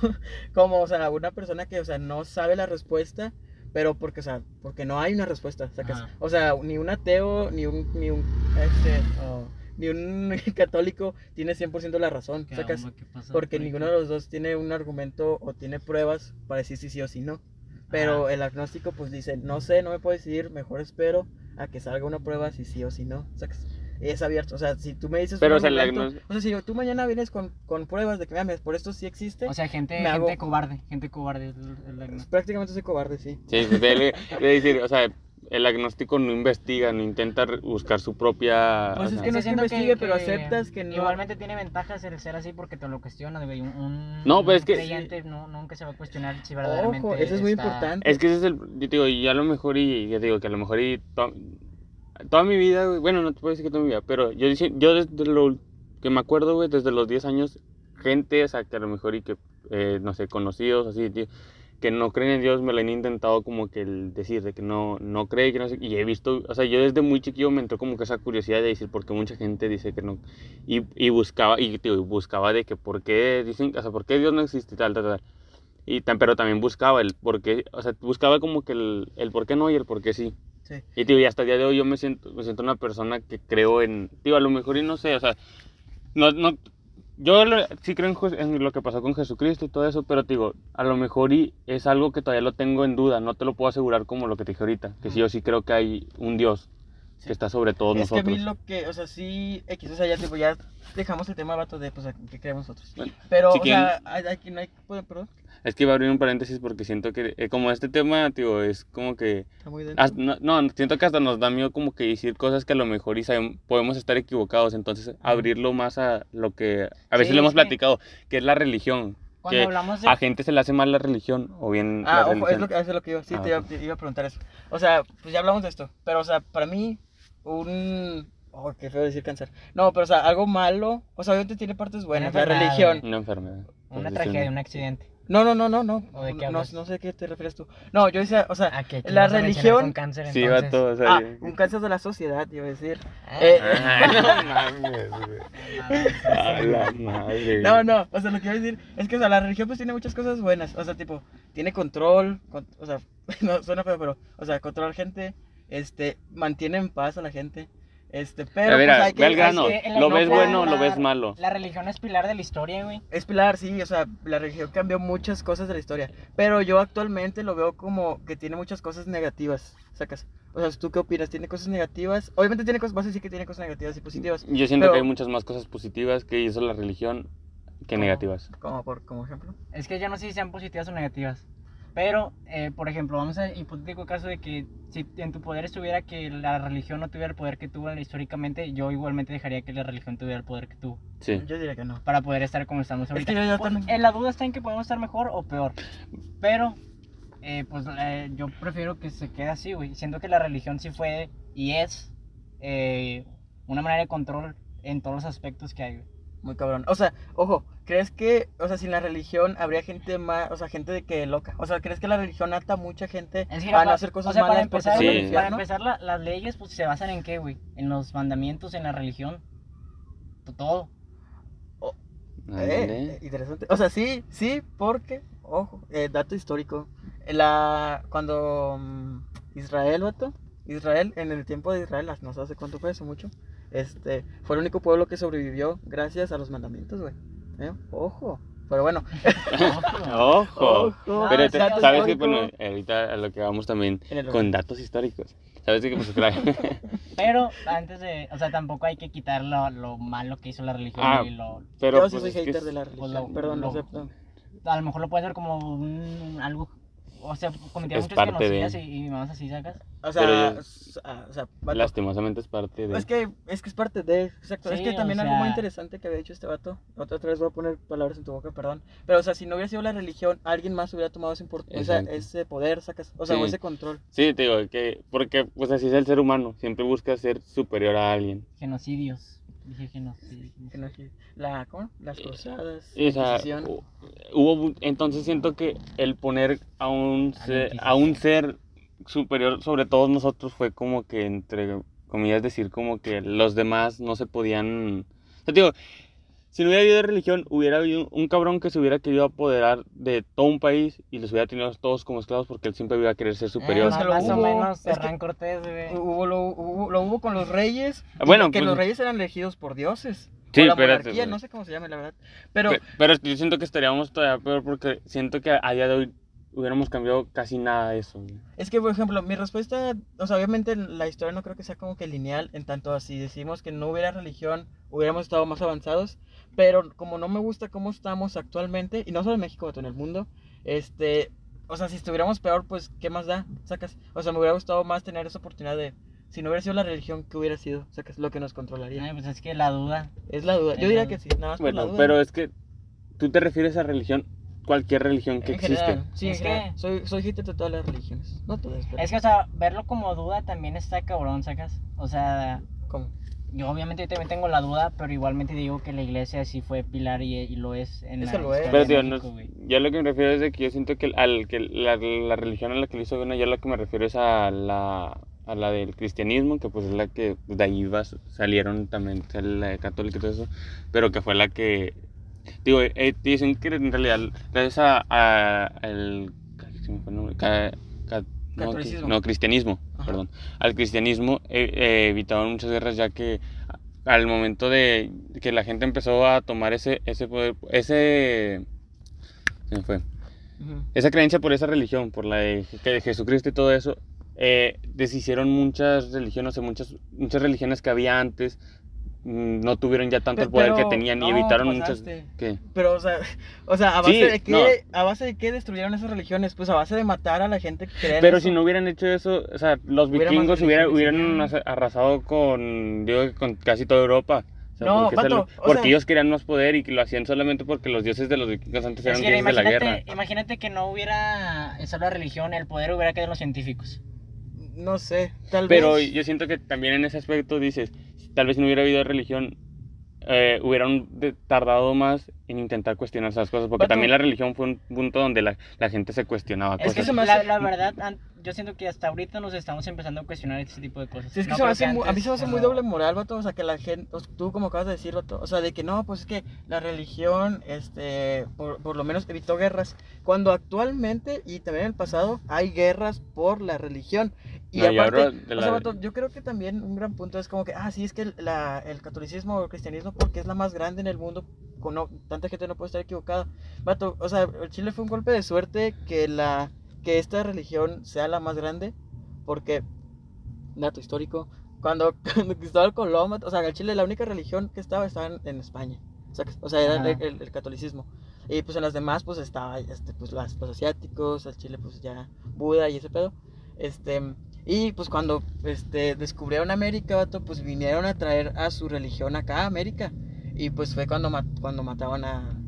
como, o sea, una persona que, o sea, no sabe la respuesta, pero porque, o sea, porque no hay una respuesta, sacas. O sea, ni un ateo, ni un, ni un, este, oh, ni un católico tiene 100% la razón, ¿Qué sacas. onda? Porque Por ninguno de los dos tiene un argumento o tiene pruebas para decir si sí o si no. Pero Ajá. el agnóstico pues dice, no sé, no me puedo decidir, mejor espero a que salga una prueba si sí o si no, sacas. Y es abierto, o sea, si tú me dices Pero, un o sea, agnos- o sea, si tú mañana vienes con, con pruebas de que, mira, por esto sí existe, O sea, gente, me hago- gente cobarde. Gente cobarde. el- el pues, agnóstico. prácticamente soy cobarde, sí. Sí, pues, de, de decir, o sea, el agnóstico no investiga, no intenta buscar su propia... Pues es que no es que investigue, pero aceptas que no- Igualmente tiene ventajas el ser así porque te lo cuestionas, güey. Un, un, No, pero un es que- creyente no, nunca se va a cuestionar si verdaderamente Ojo, eso es muy está- importante. Es que ese es el, yo digo, y a lo mejor, y te digo, que a lo mejor y to- toda mi vida, güey, bueno, no te puedo decir que toda mi vida, pero yo, yo desde lo que me acuerdo, güey, desde los 10 años, gente, o sea, que a lo mejor y que, eh, no sé, conocidos, así, tío, que no creen en Dios me lo han intentado como que el decir de que no, no cree, que no sé, y he visto, o sea, yo desde muy chiquillo me entró como que esa curiosidad de decir por qué mucha gente dice que no, y, y buscaba, y tío, buscaba de que por qué dicen, o sea, por qué Dios no existe tal, tal, tal. Y tan, pero también buscaba el por qué, o sea, buscaba como que el, el por qué no y el por qué sí. Sí. Y tío, y hasta el día de hoy yo me siento, me siento una persona que creo en, tío, a lo mejor y no sé, o sea, no, no, yo lo- sí creo en, en lo que pasó con Jesucristo y todo eso, pero te digo, a lo mejor y es algo que todavía lo tengo en duda, no te lo puedo asegurar como lo que te dije ahorita, que sí yo sí creo que hay un Dios Sí. que está sobre todos Es que a nosotros. mí lo que, o sea, sí, X, o sea, ya, tipo, ya dejamos el tema, vato, de, pues, a qué creemos nosotros. Bueno, Pero, si o sea, hay- aquí no hay, perdón, Es que iba a abrir un paréntesis porque siento que eh, como este tema, tío, es como que... está muy hasta- no, no, siento que hasta nos da miedo como que decir cosas que a lo mejor y sabem- podemos estar equivocados, entonces abrirlo más a lo que a veces Sí, lo hemos es que- platicado, que es la religión. Cuando que hablamos de... a gente se le hace mal la religión o bien Ah, la ojo, religión. es lo que, es lo que iba, sí, Ah, te, iba, te iba a preguntar eso. O sea, pues ya hablamos de esto, pero, o sea, para mí, un... Oh, qué feo decir cáncer. No, pero, o sea, algo malo, o sea, obviamente tiene partes buenas, la religión. Una enfermedad. Una tragedia, un accidente. No, no, no, no, no, ¿O de qué no, hablas? no sé a qué te refieres tú. No, yo decía, o sea, Ah, la vas a mencionar religión... con cáncer, Sí, entonces. vato, o sea... Ah, un cáncer de la sociedad, iba a decir. Ah, Eh, Ay, no mames, güey. A la madre. No, no, o sea, lo que iba a decir es que, o sea, la religión pues tiene muchas cosas buenas, o sea, tipo, tiene control, con- o sea, no suena feo, pero, o sea, controlar gente, este, mantiene en paz a la gente, este, pero, a ver, pues hay que, ve al hay grano. que- que la- ¿Lo ves bueno o lo ves malo? La religión es pilar de la historia, güey. es pilar, sí, o sea, la religión cambió muchas cosas de la historia, pero yo actualmente lo veo como que tiene muchas cosas negativas, sacas, o sea, ¿tú qué opinas? ¿Tiene cosas negativas? Obviamente tiene cosas, vas a decir que tiene cosas negativas y positivas, Yo siento Pero- que hay muchas más cosas positivas que hizo la religión que ¿Cómo? negativas. como por, como ejemplo. Es que yo no sé si sean positivas o negativas. Pero, eh, por ejemplo, vamos a hipotético caso de que si en tu poder estuviera que la religión no tuviera el poder que tuvo históricamente, yo igualmente dejaría que la religión tuviera el poder que tuvo. Sí. Yo diría que no. Para poder estar como estamos ahorita. que yo ya Pues, también- en la duda está en que podemos estar mejor o peor. Pero, eh, pues eh, yo prefiero que se quede así, güey. Siento que la religión sí fue y es eh, una manera de control en todos los aspectos que hay, güey. Muy cabrón. O sea, ojo, ¿crees que, o sea, sin la religión habría gente más, o sea, gente de que loca? O sea, ¿crees que la religión ata a mucha gente Es que, a no hacer cosas o sea, para malas empezar, Sí. para empezar la- las leyes pues se basan en qué, güey? En los mandamientos, en la religión. To- Todo. Eh, Ándale. interesante. O sea, sí, sí, porque, ojo, eh, dato histórico. La, cuando mm, Israel, vato, Israel, en el tiempo de Israel, no sé hace cuánto fue eso, mucho, este, fue el único pueblo que sobrevivió gracias a los mandamientos, güey. ¿Eh? Ojo. Pero bueno. Ojo. Ojo. Pero Ah, te- sabes que bueno, ahorita a lo que vamos también En el- con datos históricos. Sabes que pues claro. Pero antes de, o sea, tampoco hay que quitar lo, lo malo que hizo la religión Ah, y lo, pero Yo sí pues, soy es que hater es- de la pues, religión. lo- Perdón, lo- sé. perdón. a lo mejor lo puede ver como un, algo, o sea, cometieron Es muchos parte de- y, y más así sacas. O sea, yo- ah, o sea, vato, lastimosamente es parte de Es que, es que es parte de, exacto. es que o también algo muy sea- interesante que había dicho este vato. Otra, otra vez voy a poner palabras en tu boca, perdón. Pero, o sea, si no hubiera sido la religión, alguien más hubiera tomado ese, esa- ese poder, sacas. O sea, Sí. o ese control. Sí, te digo que porque pues así es el ser humano, siempre busca ser superior a alguien. Genocidios. Dije genocidios. Que no- La, ¿cómo? Las cruzadas. Y, o sea, hubo entonces siento que el poner a un ser, a un ser superior sobre todos nosotros fue como que entre comillas decir como que los demás no se podían o sea, digo, si no hubiera habido religión, hubiera habido un cabrón que se hubiera querido apoderar de todo un país y los hubiera tenido todos como esclavos porque él siempre iba a querer ser superior. Eh, más, más o menos que- Hernán Cortés, güey. Hubo, lo, hubo, lo hubo con los reyes. y Bueno, que pues- los reyes eran elegidos por dioses. Sí, o la espérate, monarquía, güey. no sé cómo se llama, la verdad. Pero, Pe- Pero yo siento que estaríamos todavía peor porque siento que a día de hoy hubiéramos cambiado casi nada de eso. güey. Es que, por ejemplo, mi respuesta, o sea, obviamente la historia no creo que sea como que lineal, en tanto así decimos que no hubiera religión, hubiéramos estado más avanzados, pero como no me gusta cómo estamos actualmente, y no solo en México, sino en el mundo, este, o sea, si estuviéramos peor, pues, ¿qué más da? Sacas, o sea, me hubiera gustado más tener esa oportunidad de, si no hubiera sido la religión, ¿qué hubiera sido? Sacas, lo que nos controlaría. Ay, pues es que la duda. Es la duda, yo diría que sí, nada más por la Bueno, duda. pero es que tú te refieres a religión, cualquier religión que en existe. general, sí, en Es general. que- Soy, soy hater de todas las religiones, no todas, pero... Es que, o sea, verlo como duda también está cabrón, sacas. O sea, ¿cómo? yo obviamente también tengo la duda, pero igualmente digo que la iglesia sí fue pilar y, y lo es en Es la que lo es. Pero tío, no México, güey. yo lo que me refiero es de que yo siento que, al, que la, la religión a la que le hizo bueno, yo lo que me refiero es a la, a la del cristianismo, que pues es la que de ahí vas, salieron también la católica y todo eso, pero que fue la que, digo, eh, dicen que en realidad gracias a, a el. Ca- ca- no, no, cristianismo, Ajá. perdón, al cristianismo eh, eh, evitaron muchas guerras ya que al momento de que la gente empezó a tomar ese, ese poder, ese, se me fue, esa creencia por esa religión, por la de, que de Jesucristo y todo eso, eh, deshicieron muchas religiones, o sea, muchas, muchas religiones que había antes, no tuvieron ya tanto el poder que pero tenían y no, evitaron pasaste. muchas... ¿Qué? Pero, o sea, o sea, ¿a base, Sí, de qué, no. ¿a base de qué destruyeron esas religiones? Pues a base de matar a la gente que creía en Pero eso. si no hubieran hecho eso, o sea, los Hubiera vikingos hubieran asa- arrasado con, digo, con casi toda Europa. O sea, No, porque, o sea- ellos querían más poder y que lo hacían solamente porque los dioses de los vikingos antes Es eran que dioses de la guerra. imagínate, que no hubiera esa la religión, el poder hubiera quedado en los científicos. No sé, tal Pero vez. yo siento que también en ese aspecto dices, tal vez si no hubiera habido religión, eh, hubieran tardado más en intentar cuestionar esas cosas, porque también la religión fue un punto donde la, la gente se cuestionaba Es cosas. que se me la, hace- la verdad, an- yo siento que hasta ahorita nos estamos empezando a cuestionar este tipo de cosas. Sí, es que No se me hace muy- a mí antes, se me hace no. muy doble moral, vato. O sea, que la gente, o sea, tú como acabas de decir, vato, o sea, de que no, pues es que la religión, este, por, por lo menos evitó guerras. Cuando actualmente y también en el pasado hay guerras por la religión. Y No, aparte, de o la- sea, vato, yo creo que también un gran punto es como que, ah, sí, es que el, la- el catolicismo o el cristianismo, porque es la más grande en el mundo, con no- tanta gente no puede estar equivocada. Vato, o sea, el Chile fue un golpe de suerte que la que esta religión sea la más grande, porque dato histórico, cuando, cuando Cristóbal Colón, o sea, en Chile la única religión que estaba estaba en, en España. O sea, o sea, era el, el- el catolicismo. Y pues en las demás pues estaba este pues las, los asiáticos, el Chile pues ya Buda y ese pedo. Este, y pues cuando este descubrieron América, vato, pues vinieron a traer a su religión acá a América. Y pues fue cuando ma- cuando mataban a,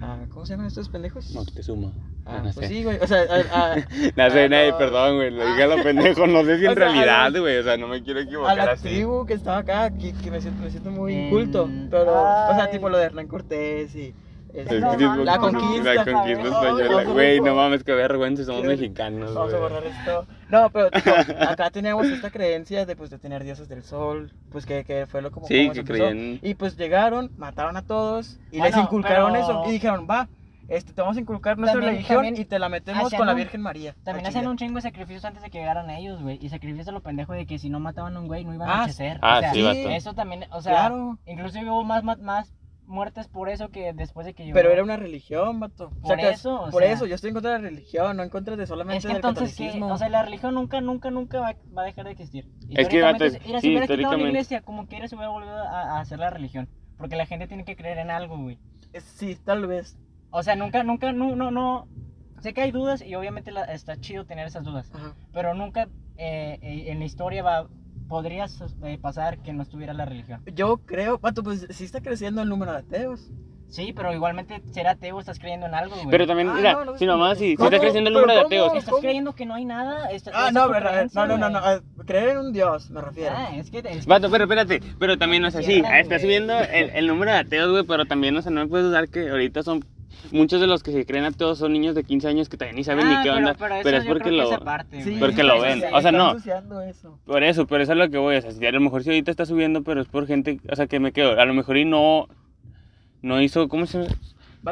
a ¿cómo se llaman estos pendejos? Moctezuma. Ah, no pues sé. sí, güey. O sea, a, a- No sé, Ah, nadie, no. perdón, güey, lo dije a lo pendejo, no sé si en O sea, a realidad, güey, o sea, no me quiero a equivocar la así. tribu que estaba acá, que, que me, siento, me siento muy Mm, inculto, pero, o sea, tipo lo de Hernán Cortés y... este, No, no, la conquista. La conquista española. Güey, no mames, que vergüenza, somos Quiero- mexicanos, Vamos a borrar esto. No, pero tipo, acá teníamos esta creencia de, pues, de tener dioses del sol, pues que, que fue lo como, Sí, que creían... Y pues llegaron, mataron a todos y Bueno, les inculcaron pero- eso. Y dijeron, va, este, te vamos a inculcar nuestra También- religión también y te la metemos hacían con la Virgen María. También chile. un chingo de sacrificios antes de que llegaran ellos, güey. Y sacrificios a lo pendejo de que si no mataban a un güey no iban a Ah, anochecer. ah, o sea, sí, vato. Eso también, o sea, Claro, incluso hubo más, más, más muertes por eso que después de que llegó. pero era una religión, vato. Por Sacas- eso, o por sea- eso, yo estoy en contra de la religión, no en contra de solamente Es que del entonces, ¿qué? catolicismo. o sea, la religión nunca, nunca, nunca va, va a dejar de existir. Es que, vato, Históricamente, mira, sí, si hubiera quitado la iglesia, como quiera se hubiera volvido a, a hacer la religión. Porque la gente tiene que creer en algo, güey. Es- Sí, tal vez. O sea, nunca, nunca, no, no, no. Sé que hay dudas y obviamente la- está chido tener esas dudas. Ajá. Pero nunca eh, eh, en la historia va, podría eh, pasar que no estuviera la religión. Yo creo, vato, pues sí está creciendo el número de ateos. Sí, pero igualmente ser ateo estás creyendo en algo, güey. Pero también, Ah, mira, no, no, si es nomás, si, está creciendo el ¿Pero número de ateos, estás ¿cómo? creyendo que no hay nada. Ah, no, es verdad, no, no, no, no, ah, creer en un Dios, me refiero. Ah, es que, es que- Vato, pero espérate, pero también, o sea, sí, Cierra, está güey. subiendo el, el número de ateos, güey, pero también, o sea, no me puedes dudar que ahorita son, muchos de los que se creen ateos son niños de 15 años que todavía ni saben Ah, ni qué pero- onda, pero, pero, es porque lo... es aparte, Sí. Porque lo ven, o sea, no. eso. Por eso, por eso es lo que voy, o sea, si a lo mejor si ahorita está subiendo, pero es por gente, o sea, que me quedo, a lo mejor y no, no hizo, ¿cómo se llama?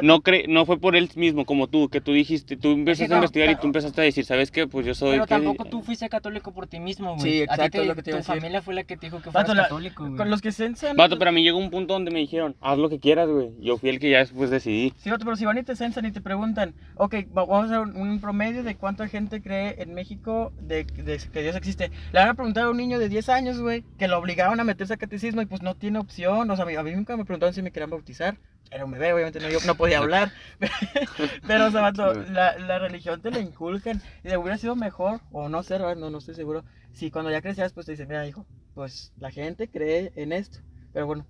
No, cre no fue por él mismo, como tú, que tú dijiste, tú empezaste no, a investigar y claro. tú empezaste a decir, ¿sabes qué? Pues yo soy... Pero tampoco tú fuiste católico por ti mismo, güey. Sí, A ti exacto, te- lo que te Tu decir. familia fue la que te dijo que fueras la- católico, güey. Con los que censan. Vato, pero a mí llegó un punto donde me dijeron, haz lo que quieras, güey. Yo fui el que ya después decidí. Sí, vato, pero si van y te censan y te preguntan, ok, va- vamos a hacer un, un promedio de cuánta gente cree en México de, de que Dios existe. Le van a preguntar a un niño de 10 años, güey, que lo obligaban a meterse a catecismo y pues no tiene opción. O sea, a mí, a mí nunca me preguntaron si me querían bautizar. Era un bebé, obviamente no, yo no podía hablar. pero, o sea, vato, Sí. la, la religión te la inculcan. Y hubiera sido mejor, o no sé, no, no estoy seguro. Si cuando ya crecías, pues te dicen, mira, hijo, pues la gente cree en esto. Pero bueno,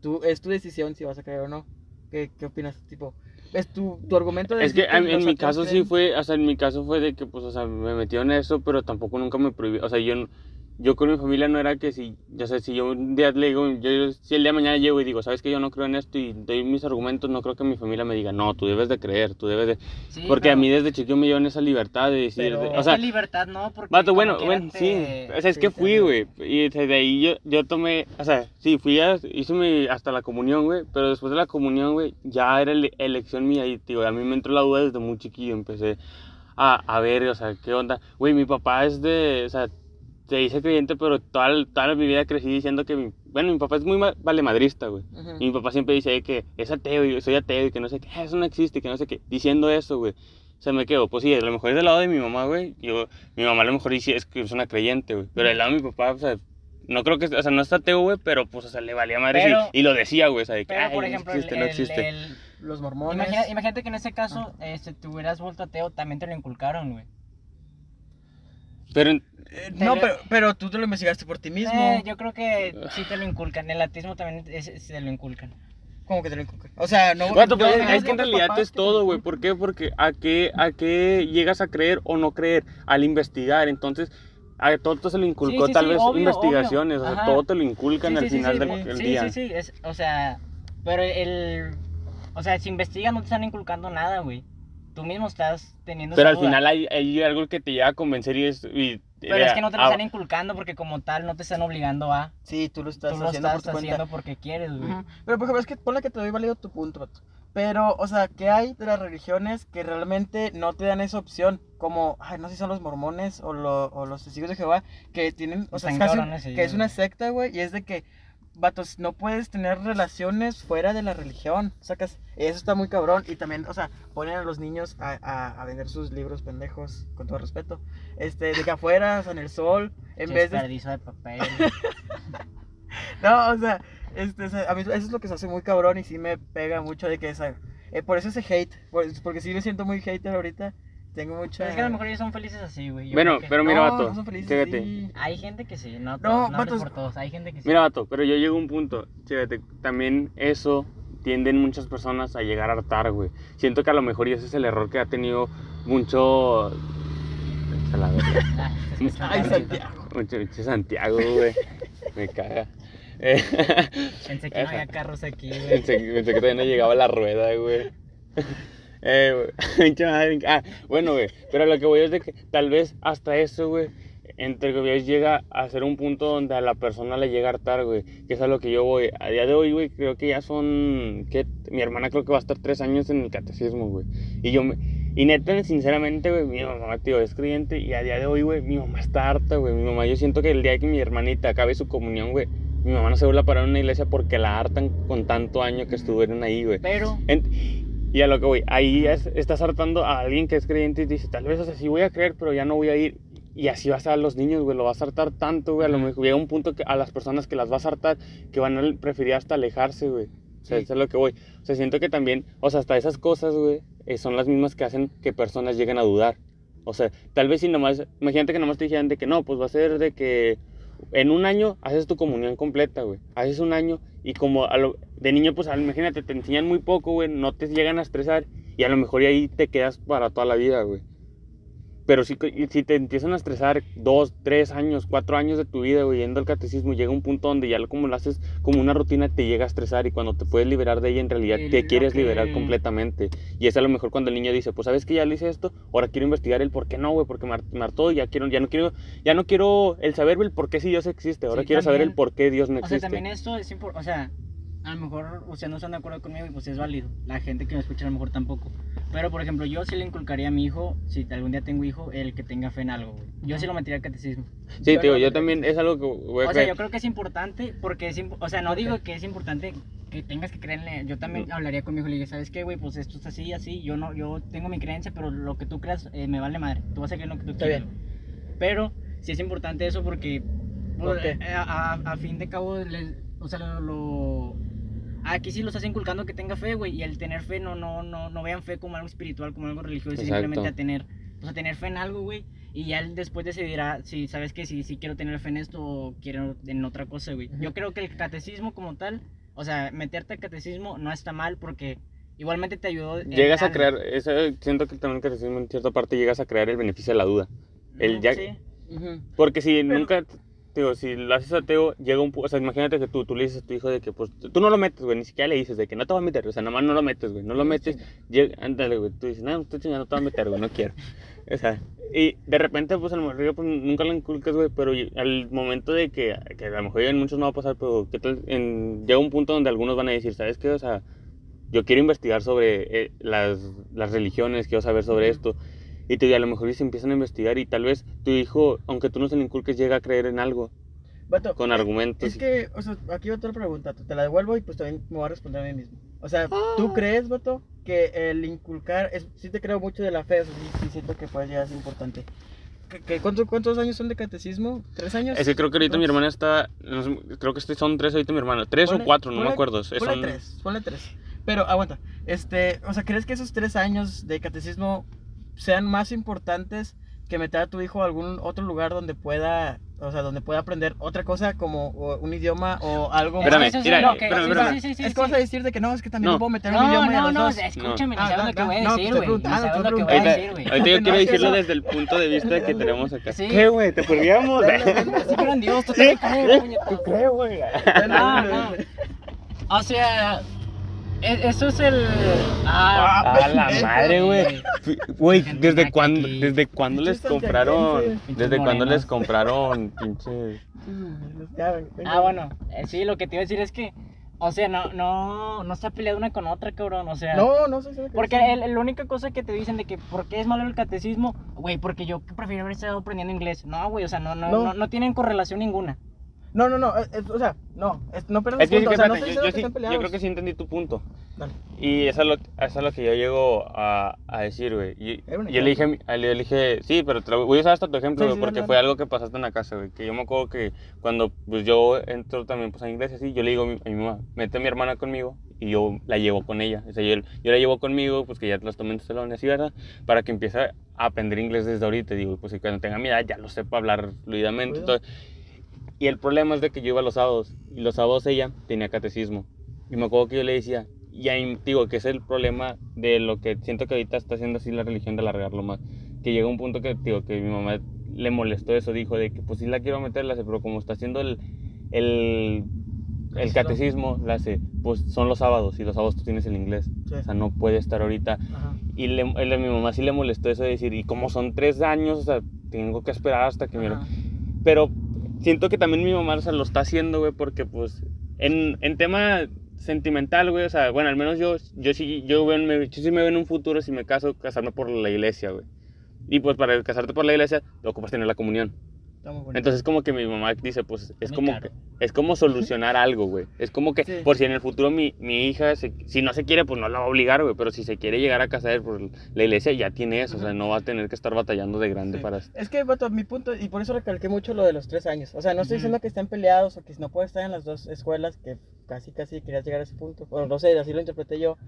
tú, es tu decisión si vas a creer o no. ¿Qué, qué opinas? Tipo, es tu, tu argumento de Es que decir en, en mi caso sí creen- fue, o sea, en mi caso fue de que, pues, o sea, me metieron en eso, pero tampoco nunca me prohibió, o sea, yo, yo con mi familia no era que si, ya sé, si yo un día le digo, yo, si el día de mañana llego y digo, sabes que yo no creo en esto y doy mis argumentos, no creo que mi familia me diga, no, tú debes de creer, tú debes de... Sí, Porque a pero- mí desde chiquito me dieron esa libertad de decir, Pero- de- o sea, libertad no, porque. Vato, bueno, bueno, sí. O sea, es que fui, güey. Y desde ahí yo, yo tomé, o sea, sí, fui a, hice mi, hasta la comunión, güey. Pero después de la comunión, güey, ya era ele- elección mía. Y, tío, a mí me entró la duda desde muy chiquillo. Empecé a, a ver, o sea, qué onda. Güey, mi papá es de, o sea, se dice creyente, pero toda, toda mi vida crecí diciendo que mi, bueno, mi papá es muy ma- valemadrista, güey. Y mi papá siempre dice que es ateo y soy ateo y que no sé qué, "Ah, eso no existe, que no sé qué. Diciendo eso, güey. Se me quedó, pues sí, a lo mejor es del lado de mi mamá, güey. Yo, mi mamá a lo mejor dice es que es una creyente, güey. Pero del lado de mi papá, o sea, no creo que, o sea, no está ateo, güey, pero pues, o sea, le valía madre Pero- y, y lo decía, güey, o sea, de que, Pero, "Ay, por no ejemplo, existe, el, no existe. el- Los mormones. imagina- imagínate que en ese caso este, te hubieras vuelto ateo, también te lo inculcaron, güey. Pero, Eh, te no, lo- pero, pero tú te lo investigaste por ti mismo. Eh, yo creo que sí te lo inculcan. El ateísmo también es- es- se lo inculcan. ¿Cómo que te lo inculcan? O sea, no. Vato, no- pues, es que en realidad es que te todo, güey. ¿Por qué? Porque a qué, a qué llegas a creer o no creer al investigar. Entonces, a todo se lo inculcó sí, tal sí, vez obvio, investigaciones. obvio. O sea, todo te lo inculcan Sí, al final sí, del sí, del sí, día. Sí, sí, es, o sea, pero el, o sea, si investigas no te están inculcando nada, güey. Tú mismo estás teniendo Pero esa al duda. final hay, hay algo que te llega a convencer y es... y- Pero es que no te lo ah, están inculcando porque como tal no te están obligando a. Sí, tú lo estás Tú lo haciendo estás por tu haciendo porque quieres, güey. Ujú. Pero por ejemplo, es que ponle que te doy válido tu punto. Pero, o sea, ¿qué hay de las religiones que realmente no te dan esa opción? Como, ay, no sé si son los mormones o, lo- o los testigos de Jehová, que tienen, o sea, es casi- cabrones ellos, que es una secta, güey, y es de que, vatos, no puedes tener relaciones fuera de la religión, sacas, eso está muy cabrón, y también, o sea, ponen a los niños a, a, a vender sus libros pendejos, con todo respeto, este, de que afuera, en el sol, en vez de de papel. no, o sea, este, a mí eso es lo que se hace muy cabrón y sí me pega mucho de que esa... eh, por eso ese hate, por- porque sí me siento muy hater ahorita, tengo mucha... Pero es que a lo mejor ellos son felices así, güey. yo Bueno, creo que- pero mira, No, vato, no son felices, chécate. sí. Hay gente que sí, no, No, todos, no, hables vatos- por todos. Hay gente que sí. Mira, vato, pero yo llego a un punto, chécate, también eso tienden muchas personas a llegar a hartar, güey. Siento que a lo mejor y ese es el error que ha tenido mucho... A la verga. Ah, Ay, Santiago. Santiago. Mucho, mucho Santiago, güey. Me caga. Eh, Pensé que no había carros aquí, güey. pensé, pensé que todavía no llegaba la rueda, güey. Eh, madre, ah, bueno, güey, pero lo que voy es de que tal vez hasta eso, güey, entre comillas, llega a ser un punto donde a la persona le llega a hartar, güey, que es a lo que yo voy. A día de hoy, güey, creo que ya son, que mi hermana creo que va a estar tres años en el catecismo, güey, y yo me, y neta, sinceramente, güey, mi mamá, tío, es creyente, y a día de hoy, güey, mi mamá está harta, güey, mi mamá, yo siento que el día que mi hermanita acabe su comunión, güey, mi mamá no se vuelve a parar en una iglesia porque la hartan con tanto año que estuvieron ahí, güey. Pero, En- y a lo que voy, ahí es- estás hartando a alguien que es creyente y dice, tal vez, o sea, sí voy a creer, pero ya no voy a ir. Y así vas a los niños, güey, lo vas a hartar tanto, güey, a lo mejor llega un punto que a las personas que las vas a hartar, que van a preferir hasta alejarse, güey. O sea, Sí. eso es lo que voy. O sea, siento que también, o sea, hasta esas cosas, güey, eh, son las mismas que hacen que personas lleguen a dudar. O sea, tal vez si nomás, imagínate que nomás te dijeran de que no, pues va a ser de que en un año haces tu comunión completa, güey. Haces un año y como a lo, de niño, pues imagínate, te enseñan muy poco, güey, no te llegan a estresar y a lo mejor ahí te quedas para toda la vida, güey. Pero si, si te empiezan a estresar dos, tres años, cuatro años de tu vida, güey, yendo al catecismo, llega un punto donde ya lo- como lo haces como una rutina, te llega a estresar y cuando te puedes liberar de ella, en realidad Y te quieres liberar que- completamente. Y es a lo mejor cuando el niño dice, pues sabes que ya le hice esto, ahora quiero investigar el por qué no, güey, porque me har- me hartó, ya quiero, ya no quiero, ya no quiero el saber el por qué si Dios existe, ahora Sí, quiero saber el también- por qué Dios no o sea, existe. también esto es importante. O sea, a lo mejor ustedes no están de acuerdo conmigo y pues es válido. La gente que me escucha a lo mejor tampoco. Pero, por ejemplo, yo sí le inculcaría a mi hijo, si algún día tengo hijo, el que tenga fe en algo, güey. Yo sí lo metería al catecismo. Sí, Yo tío, yo también es algo que voy a O sea, yo creo que es importante porque es imp- o sea, no digo que es importante que tengas que creerle. Yo también hablaría con mi hijo y le diría, ¿sabes qué, güey? Pues esto es así, así. Yo no, yo tengo mi creencia, pero lo que tú creas eh, me vale madre. Tú vas a creer lo que tú Está quieras. Pero sí es importante eso porque ¿Por pues, eh, a, a- a fin de cabo, les- o sea, lo, lo- aquí sí los estás inculcando que tenga fe, güey. Y el tener fe no, no, no, no vean fe como algo espiritual, como algo religioso, Exacto. simplemente a tener, o sea, tener fe en algo, güey. Y ya él después decidirá si sabes que si, si quiero tener fe en esto o quiero en otra cosa, güey. Yo creo que el catecismo como tal, o sea, meterte al catecismo no está mal porque igualmente te ayudó. Llegas a crear, eso, siento que también el catecismo en cierta parte llegas a crear el beneficio de la duda. el ya- sí. Porque si Pero- nunca, digo, si lo haces ateo, llega un... O sea, imagínate que tú, tú le dices a tu hijo de que, pues, tú no lo metes, güey, ni siquiera le dices de que no te vas a meter, o sea, nada más no lo metes, güey, no lo metes, llega, ándale, güey, tú dices, no, estoy chingando, no te vas a meter, güey, no quiero. O sea, y de repente, pues, a lo mejor pues, nunca lo inculcas, güey, pero al momento de que, que a lo mejor en muchos no va a pasar, pero ¿qué tal? En, llega un punto donde algunos van a decir, ¿sabes qué? O sea, yo quiero investigar sobre eh, las, las religiones, quiero saber sobre esto. Y te, a lo mejor y se empiezan a investigar y tal vez tu hijo, aunque tú no se le inculques, llega a creer en algo Vato, con argumentos. Es que, o sea, aquí va otra pregunta, te la devuelvo y pues también me voy a responder a mí mismo. O sea, ¿tú crees, vato, que el inculcar, es, sí te creo mucho de la fe, o sea, sí, sí siento que pues ya es importante. ¿Qué, qué- cuánto- ¿Cuántos años son de catecismo? ¿Tres años? Es que creo que ahorita mi hermana está, no sé, creo que este son tres ahorita mi hermana, tres Ponle- o cuatro, no me ponle- acuerdo. es- Ponle son- tres, ponle tres. Pero aguanta, este, o sea, ¿crees que esos tres años de catecismo sean más importantes que meter a tu hijo a algún otro lugar donde pueda, o sea, donde pueda aprender otra cosa como un idioma o algo Espérame, Eso es mira, lo que- espérame, espérame. sí, sí, sí, es que vas sí. a decir de que no, es que también No. no puedo meter un No, idioma y a no, los no, dos. escúchame, No. ni sabes Ah, lo que no, voy a no, decir, te güey. ah, sabes lo que voy a Ahorita, decir, güey. ahorita yo No, quiero decirlo no. desde el punto de vista que tenemos acá. Sí. ¿Qué, güey? ¿Te perdíamos? Sí, grandioso, tú te crees, puñeta. ¿Tú crees, güey? Ah, ah. O sea, eso es el. Ah, A la madre, güey. Güey, ¿desde cuándo, desde cuándo les compraron? ¿Desde cuándo les compraron pinche? Ven, Ah, bueno, eh, sí, lo que te iba a decir es que, o sea, no, no, no se ha peleado una con otra, cabrón, o sea. No, no sé si Porque el- la única cosa que te dicen de que, ¿por qué es malo el catecismo? Güey, porque yo prefiero haber estado aprendiendo inglés. No, güey, o sea, no, no, No. no, no tienen correlación ninguna. No, no, no, es- es- o sea, no, es- no pierdas Es que, punto, sí, o sea, no yo, yo que sí- yo creo que sí entendí tu punto. Dale. Y eso es lo, eso es lo que yo llego a, a decir, güey. Y, Eh, bueno, yo le dije, le dije, sí, pero te lo voy a usar hasta tu ejemplo, Sí, porque dale, fue dale. algo que pasaste en la casa, güey. Que yo me acuerdo que cuando pues, yo entro también pues, a inglés así, yo le digo a mi, a mi mamá, mete a mi hermana conmigo y yo la llevo con ella. O sea, yo, yo la llevo conmigo, pues que ya las tomé en tu salón y así, ¿verdad? Para que empiece a aprender inglés desde ahorita. Digo, pues y cuando tenga mi edad ya lo sepa hablar fluidamente. todo. Y el problema es de que yo iba los sábados y los sábados ella tenía catecismo. Y me acuerdo que yo le decía, y ahí digo que es el problema de lo que siento que ahorita está haciendo así la religión de alargarlo más. Que llega un punto que digo que mi mamá le molestó eso, dijo de que pues sí la quiero meter, la hace, pero como está haciendo el, el, el catecismo, la hace, pues son los sábados y los sábados tú tienes el inglés. Sí. O sea, no puede estar ahorita. Ajá. Y le, a mi mamá sí le molestó eso de decir, y como son tres años, o sea, tengo que esperar hasta que mi Ajá. pero siento que también mi mamá o sea, lo está haciendo, güey, porque pues en, en tema sentimental, güey, o sea, bueno, al menos yo, yo sí, yo, me, yo sí me veo en un futuro si me caso, casarme por la iglesia, güey. Y pues para casarte por la iglesia, ocupas tener la comunión. Está muy bonito. Entonces como que mi mamá dice, pues es Muy como caro. que, es como solucionar algo, güey. Es como que Sí. por si en el futuro mi, mi hija, se- si no se quiere, pues no la va a obligar, güey. Pero si se quiere llegar a casar por la iglesia, ya tiene eso. O sea, no va a tener que estar batallando de grande Sí. para... Es que, vato, mi punto, y por eso recalqué mucho lo de los tres años. O sea, no estoy Ujú. diciendo que estén peleados o que no puede estar en las dos escuelas, que casi, casi querías llegar a ese punto. Bueno, no sé, así lo interpreté yo.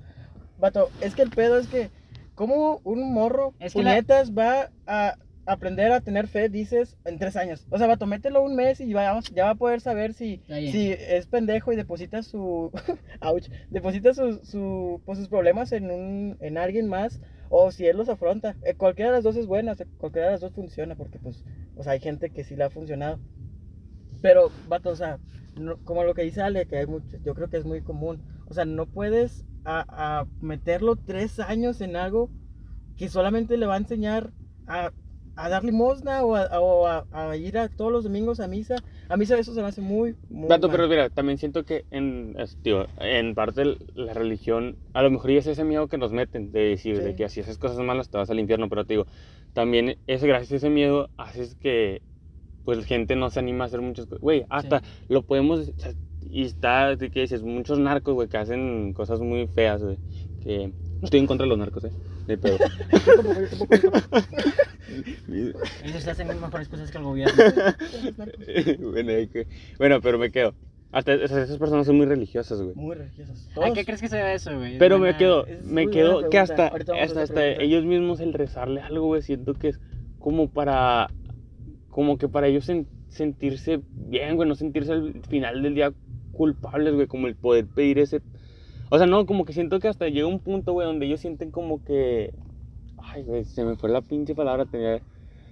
Vato, es que el pedo es que, ¿cómo un morro, Es que la- puñetas, va a aprender a tener fe, dices, en tres años? O sea, vato, mételo un mes y vamos, ya va a poder saber si, si es pendejo y deposita su, ouch, deposita su, su, pues, sus problemas en, un, en alguien más o si él los afronta. Eh, cualquiera de las dos es buena, o sea, cualquiera de las dos funciona porque pues, o sea, hay gente que sí le ha funcionado. Pero, vato, o sea, no- como lo que dice Ale, que hay mucho, yo creo que es muy común. O sea, no puedes a, a meterlo tres años en algo que solamente le va a enseñar a, a dar limosna o, a, o a- a ir a todos los domingos a misa. A misa eso se me hace muy, muy mal. pero mira, también siento que en, digo, en parte la religión, a lo mejor y es ese miedo que nos meten, de decir, de Sí. que si haces cosas malas te vas al infierno, pero te digo, también es gracias a ese miedo haces que pues gente no se anima a hacer muchas cosas. Güey, hasta lo podemos, o sea, y está, de que dices, muchos narcos, güey, que hacen cosas muy feas, güey, que no estoy en contra de los narcos, eh, de pedo. Ellos hacen mejores cosas que el gobierno. bueno, hay que- bueno, pero me quedo. Hasta sea, esas personas son muy religiosas, güey. Muy religiosos. ¿A qué crees que se debe eso, güey? Pero me quedo, es me quedo que hasta, hasta, hasta ellos mismos el rezarle algo, güey, siento que es como para, como que para ellos sen- sentirse bien, güey, no sentirse al final del día culpables, güey, como el poder pedir ese, o sea, no, como que siento que hasta llega un punto, güey, donde ellos sienten como que, ay, güey, se me fue la pinche palabra, tenía,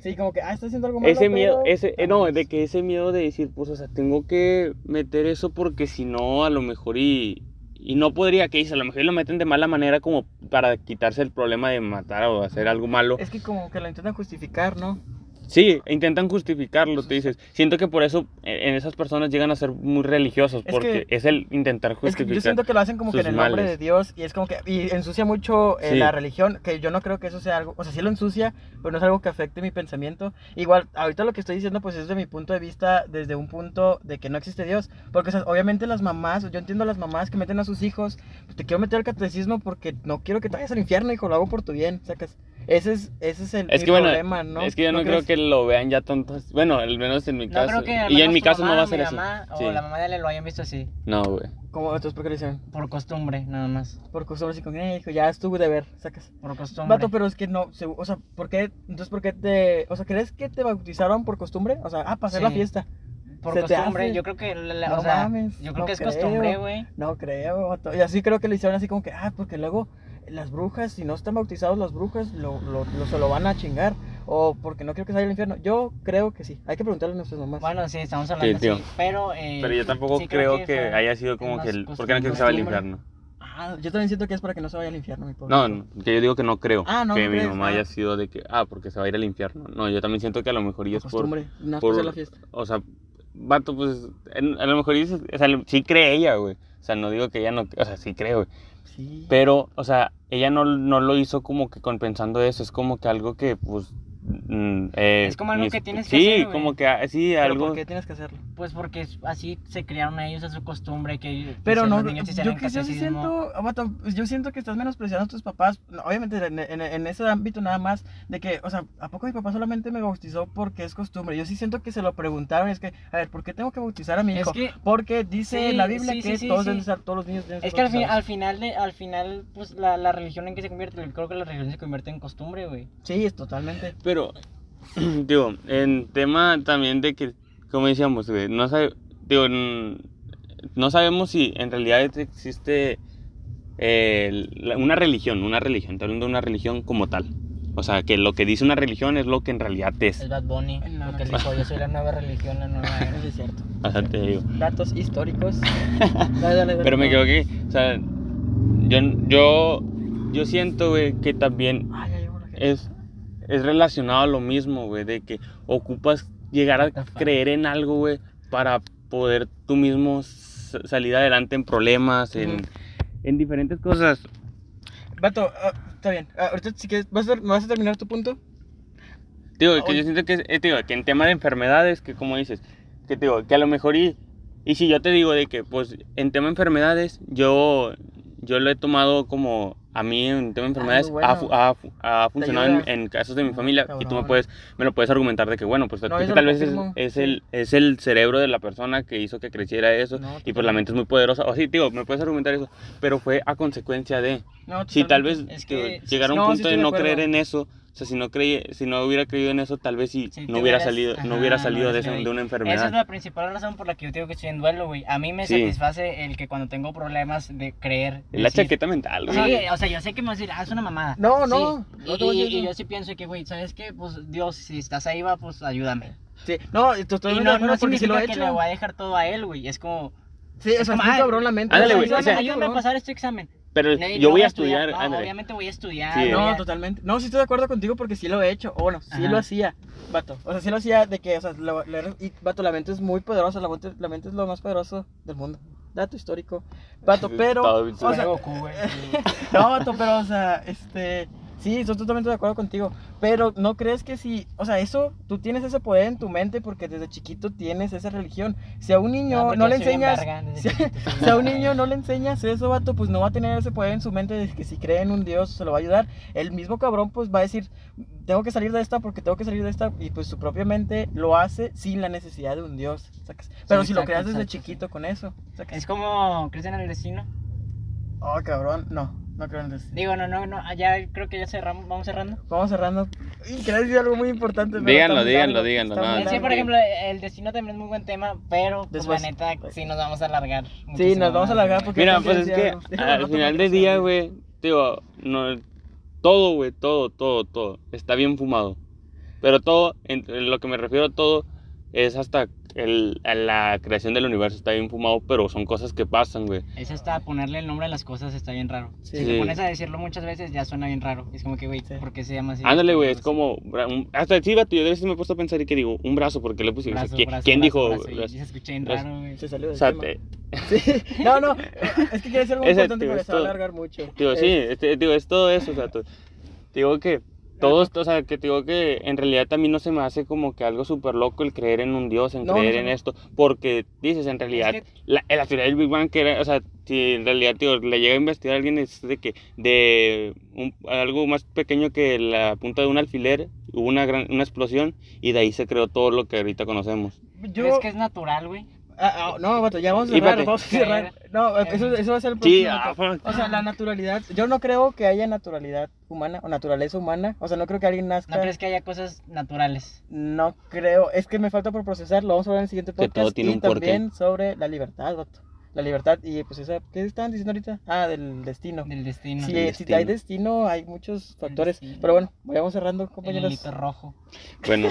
Sí, como que, ah, está haciendo algo malo. ese miedo, pero- ese, eh, no, de que ese miedo de decir, pues, o sea, tengo que meter eso porque si no, a lo mejor y, y no podría, que dice, a lo mejor lo meten de mala manera como para quitarse el problema de matar o hacer algo malo. Es que como que lo intentan justificar, ¿no? Sí, intentan justificarlo, te dices. Siento que por eso eh, en esas personas llegan a ser muy religiosos, Es porque que- es el intentar Es que justificar. yo siento que lo hacen como que en el nombre males. de Dios y es como que y ensucia mucho eh, Sí. la religión, que yo no creo que eso sea algo, o sea, sí lo ensucia, pero no es algo que afecte mi pensamiento. Igual, ahorita lo que estoy diciendo pues es de mi punto de vista, desde un punto de que no existe Dios, porque o sea, obviamente las mamás, yo entiendo a las mamás que meten a sus hijos, pues, te quiero meter al catecismo porque no quiero que te vayas al infierno, hijo, lo hago por tu bien, sacas. Ese es ese es el Es bueno, problema, ¿no? es que yo no, creo que lo vean ya tontos. Bueno, al menos en mi No caso. creo que y en mi caso no va a mi ser así. mamá Sí. O la mamá de Ale lo hayan visto así. No, güey. ¿Cómo entonces por qué lo hicieron? Por costumbre, nada más. Por costumbre así como, eh, hijo, ya estuvo de ver, sacas. Por costumbre. Vato, pero es que no, se- o sea, ¿por qué? Entonces, ¿por qué te, o sea, crees que te bautizaron por costumbre? O sea, ah, para hacer la Sí. fiesta. Por se costumbre. Yo creo que. la- No o sea, mames, yo creo no que es creo. costumbre, güey. No creo, vato. Y así creo que lo hicieron así como que, ah, porque luego las brujas, si no están bautizados las brujas, lo, lo, lo- se lo van a chingar. O porque no quiero que se vaya al infierno. Yo creo que sí. Hay que preguntarle a nuestras mamás. Bueno, sí, estamos hablando tío. así. Pero. eh, Pero yo tampoco sí creo, que haya sido como que el. ¿Por qué no quiero que se vaya al infierno? Ah, yo también siento que es para que no se vaya al infierno, mi pobre. No, no, que yo digo que no creo Ah, no, que no mi crees, mamá ah. haya sido de que, ah, porque se va a ir al infierno. No, yo también siento que a lo mejor y Por es por, más por- la fiesta. o sea, vato, pues, en- a lo mejor dices, o sea, sí cree ella, güey. O sea, no digo que ella no, o sea, sí cree, güey. Pero, o sea, ella no, no lo hizo como que compensando eso, es como que algo que, pues... mm, eh, Es como algo mis- que tienes que Sí, hacer, güey. como que, ah, sí, Pero algo... ¿por qué tienes que hacerlo? Pues porque así se criaron ellos, es su costumbre. Que, Pero no, yo, que yo sí siento, ah, yo siento que estás menospreciando a tus papás, obviamente en, en- en ese ámbito nada más, de que, o sea, ¿a poco mi papá solamente me bautizó porque es costumbre? Yo sí siento que se lo preguntaron, es que, a ver, ¿por qué tengo que bautizar a mi Es hijo? que- porque dice Sí, la Biblia sí, que sí, sí, todos, sí. deben ser- todos los niños deben ser Es que al, fin, al final, de, al final pues la, la religión en que se convierte, creo que la religión se convierte en costumbre, güey. Sí, es totalmente. Pero, digo, en tema también de que, como decíamos, no, sabe- digo, no sabemos si en realidad existe eh, una religión, una religión, estoy hablando de una religión como tal. O sea, que lo que dice una religión es lo que en realidad es. Es Bad Bunny, No, lo que no. dijo, yo soy la nueva religión, la nueva era. Eso es cierto. O sea, te digo. Datos históricos. Dale, dale, dale, Pero me no. equivoqué. O sea, yo, yo, yo siento, güey, que también Ay, es, es relacionado a lo mismo, güey, de que ocupas llegar a creer en algo, güey, para poder tú mismo salir adelante en problemas, en, en diferentes cosas. Vato, ah, está bien. Ah, ahorita si quieres, ¿vas a, ¿me vas a terminar tu punto? Digo, que Oye. yo siento que, eh, digo, que en tema de enfermedades, que como dices, que digo, que a lo mejor y, y si yo te digo de que, pues, en tema de enfermedades, yo, yo lo he tomado como, a mí en tema de enfermedades, bueno. ha, ha ha funcionado en, en casos de mi familia, y tú me Cabrón. puedes, me lo puedes argumentar de que, bueno, pues, No, tal vez es, es sí. el, es el cerebro de la persona que hizo que creciera eso, No, y pues la mente es muy poderosa, o sí, digo, me puedes argumentar eso, pero fue a consecuencia de... No, Si tal vez. Es que- llegar a un sí punto estoy de no creer en eso, o sea, si no creí, si no hubiera creído en eso, tal vez sí, Si no hubiera hubieras- salido, no hubiera no salido de, esa- de una Esa es enfermedad. la principal razón por la que yo digo que estoy en duelo, güey. A mí me Sí. satisface el que cuando tengo problemas de creer. La decir- chaqueta mental, Sí, güey. o sea, yo sé que me vas a decir, ah, es una mamada. No, Sí. no, Y, no te voy a y- decir y eso. yo sí pienso que, güey, ¿sabes qué? Pues Dios, si estás ahí, va, pues ayúdame. Sí, no, Y totalmente no, no porque sí lo significa he que hecho. le voy a dejar todo a él, güey. Es como. Sí, es ah, cabrón la mente. ándale, güey, ayúdame, a pasar este examen. Pero No, yo no voy a estudiar, no, ándale. obviamente voy a estudiar. Sí. No, totalmente. No, sí estoy de acuerdo contigo porque sí lo he hecho. O bueno, sí Ajá. lo hacía, vato. O sea, sí lo hacía de que, o sea, lo- lo- y, vato, la mente es muy poderosa. La mente, la mente es lo más poderoso del mundo. Dato histórico. Vato, pero. O sea, Soy Goku, güey. no, vato, pero, o sea, este. Sí, estoy totalmente de acuerdo contigo. Pero no crees que si. O sea, eso. Tú tienes ese poder en tu mente porque desde chiquito tienes esa religión. Si a un niño no le soy bien enseñas. Si, si a un niño no le enseñas eso, vato, pues no va a tener ese poder en su mente de que si cree en un Dios se lo va a ayudar. El mismo cabrón pues va a decir, tengo que salir de esta porque tengo que salir de esta y pues su propia mente lo hace sin la necesidad de un Dios. ¿sacas? Pero si lo exacto, creas desde exacto, chiquito con eso. ¿sacas? Es como, ¿crees en el destino? Oh, cabrón, no, no creo en eso. Digo, no, no, no, ya creo que ya cerramos, vamos cerrando. Vamos cerrando. Y quería decir algo muy importante. pero Díganlo, díganlo, díganlo, está no, largo. por ejemplo, el destino también es muy buen tema, pero pues, Después. la neta sí nos vamos a alargar. Sí, nos vamos a alargar porque- Mira, ¿qué pues es que al final del día, güey, digo, no, todo, güey, todo, todo, todo, está bien fumado. Pero todo, en lo que me refiero a todo, es hasta el, a la creación del universo. Está bien fumado, pero son cosas que pasan, güey. Es hasta ponerle el nombre a las cosas está bien raro. Sí. Si te pones a decirlo muchas veces ya suena bien raro. Es como que, güey, Sí. ¿por qué se llama así? Ándale, güey, es Así. como. un- hasta sí, vato, yo de veces me he puesto a pensar y que digo, un brazo, porque le puse. Brazo, ¿quién, brazo, quién brazo, dijo? brazo, y brazo? se escucha bien raro, güey. Se salió O del sea, tema. te- Sí. No, no, es que quiere decir algo muy Ese, importante tío, porque se va a alargar mucho. Digo, sí, este, digo, es todo eso, o sea, tú- digo que todo esto, o sea, que te digo que en realidad también no se me hace como que algo súper loco el creer en un Dios, en No, creer no, en no. esto, porque dices, en realidad, que- la, la teoría del Big Bang, que era, o sea, si en realidad, tío, le llega a investigar a alguien, es de que de un- algo más pequeño que la punta de un alfiler, hubo una gran, una explosión, y de ahí se creó todo lo que ahorita conocemos. Yo, ¿Crees que es natural, güey? Ah, ah, no, vato, ya vamos a cerrar, espérate. vamos a cerrar. No, eso, eso va a ser el Sí, próximo. ah, vato. fuck. O sea, la naturalidad, yo no creo que haya naturalidad humana o naturaleza humana. O sea, no creo que alguien nazca. ¿No crees que haya cosas naturales? No creo, es que me falta por procesar, lo vamos a hablar en el siguiente Que todo podcast. tiene y un porqué. también sobre la libertad, vato. La libertad y pues esa, ¿qué estaban diciendo ahorita? Ah, del destino. Del destino. Si, del si destino. hay destino, hay muchos factores. Pero bueno, vayamos cerrando, El compañeros. hilito rojo. Bueno,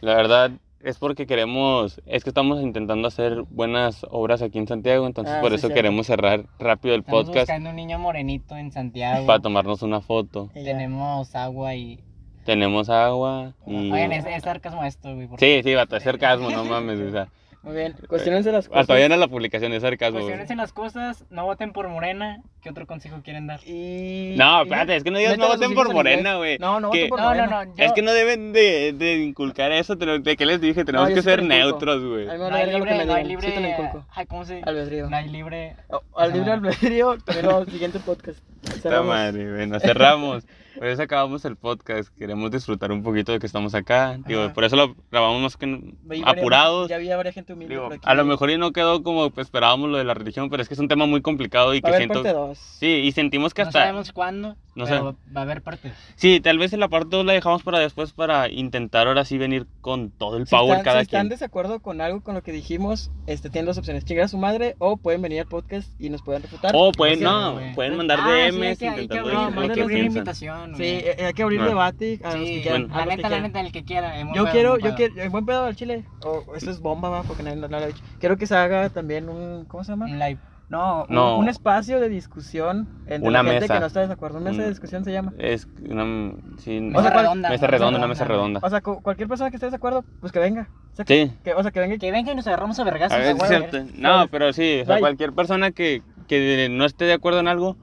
la verdad es porque queremos, es que estamos intentando hacer buenas obras aquí en Santiago, entonces Ah, por sí, eso queremos cerrar rápido el Estamos podcast buscando un niño morenito en Santiago. para tomarnos una foto. Y. Tenemos agua y... Tenemos agua y... Oigan, es, es sarcasmo esto, güey. Sí, sí, vato, es sarcasmo, no mames, o sea, Muy bien, cuestionense las cosas. hasta bien a la publicación es sarcasmo. en las cosas, no voten por Morena. ¿Qué otro consejo quieren dar? Y... No, espérate, es que no digas no voten por Morena, güey. No, no voten por No, no, Morena. no. yo- Es que no deben de, de inculcar eso, te lo- de que les dije, tenemos No, que ser neutros, güey. No hay libre, me no hay digan, sí te lo libre... inculco. Ay, ¿cómo se...? Albedrío. No hay libre... O- al libre albedrío, pero siguiente podcast. Cerramos. madre, bueno, cerramos. Por eso acabamos el podcast. Queremos disfrutar un poquito de que estamos acá. Digo, Ajá. por eso lo grabamos más que varias- apurados. Ya había varias gente humilde Digo, por aquí. a lo mejor ya no quedó como pues, esperábamos lo de la religión, pero es que es un tema muy complicado y Va a que haber siento. parte 2. Sí, y sentimos que No hasta. sabemos cuándo, No pero sé. va- a haber parte. Sí, tal vez en la parte 2 la dejamos para después para intentar ahora sí venir con todo el Si power están, cada si están quien. desacuerdo con algo con lo que dijimos, este, tienen dos opciones. Chingar a su madre o pueden venir al podcast y nos pueden refutar. O pueden, no, güey. pueden mandar Ah, sí, hay DMs que- hay que abrir- no, hay que invitación, Sí, eh, hay que abrir No. debate a los que Sí, quieran. La neta, la neta, el que quiera. Yo quiero, buen yo pedo. quiero, en buen pedo al chile. O esto es bomba, va, porque nadie no lo ha dicho. Quiero que se haga también un, ¿cómo se llama? Un live. No, un, No. un espacio de discusión entre Una la gente mesa. que no está de desacuerdo. Una mesa de Un- discusión se llama. Es una. Sí, Mesa O sea, cual- redonda. mesa redonda, una mesa redonda. O sea, cu- cualquier persona que esté de desacuerdo, pues que venga. O sea, Sí. que, o sea, que venga y Que venga y nos agarramos a vergazos. A ver, a es huevo. cierto. No, pero sí, o sea, cualquier persona que, que no esté de acuerdo en algo,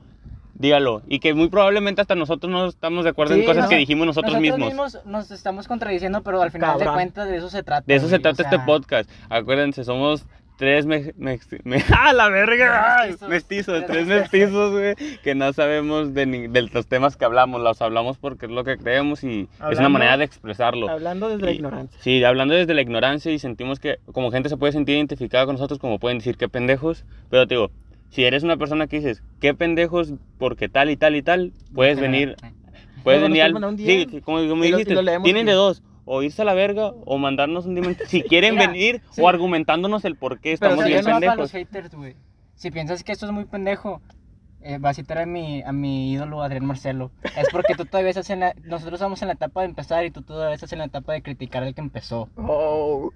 dígalo. Y que muy probablemente hasta nosotros no estamos de acuerdo Sí, en cosas no, que dijimos nosotros, mismos. nos estamos contradiciendo, pero al final de Cabrón. cuentas de eso se trata. De eso se güey, trata este sea, podcast. Acuérdense, somos tres me, me- me- ¡Ah, la verga! Mestizos. Mestizos, Tres tres mestizos, güey, que no sabemos de, ni- de los temas que hablamos. Los hablamos porque es lo que creemos y es una Hablando- manera de expresarlo. hablando desde la Y- ignorancia. Sí, hablando desde la ignorancia y sentimos que como gente se puede sentir identificada con nosotros, como pueden decir qué pendejos, pero te digo, si eres una persona que dices qué pendejos porque tal y tal y tal, puedes Ajá. venir, puedes venir al... un Sí, sí, como, como dijiste, lo leemos tienen de dos, o irse a la verga o mandarnos un DM si quieren Mira, venir sí. o argumentándonos el por qué estamos Pero sí, bien no pendejos. los haters. Si piensas que esto es muy pendejo, eh, vas a citar a mi, a mi ídolo Adrián Marcelo. Es porque tú todavía estás en la... Nosotros estamos en la etapa de empezar y tú todavía estás en la etapa de criticar al que empezó. Oh,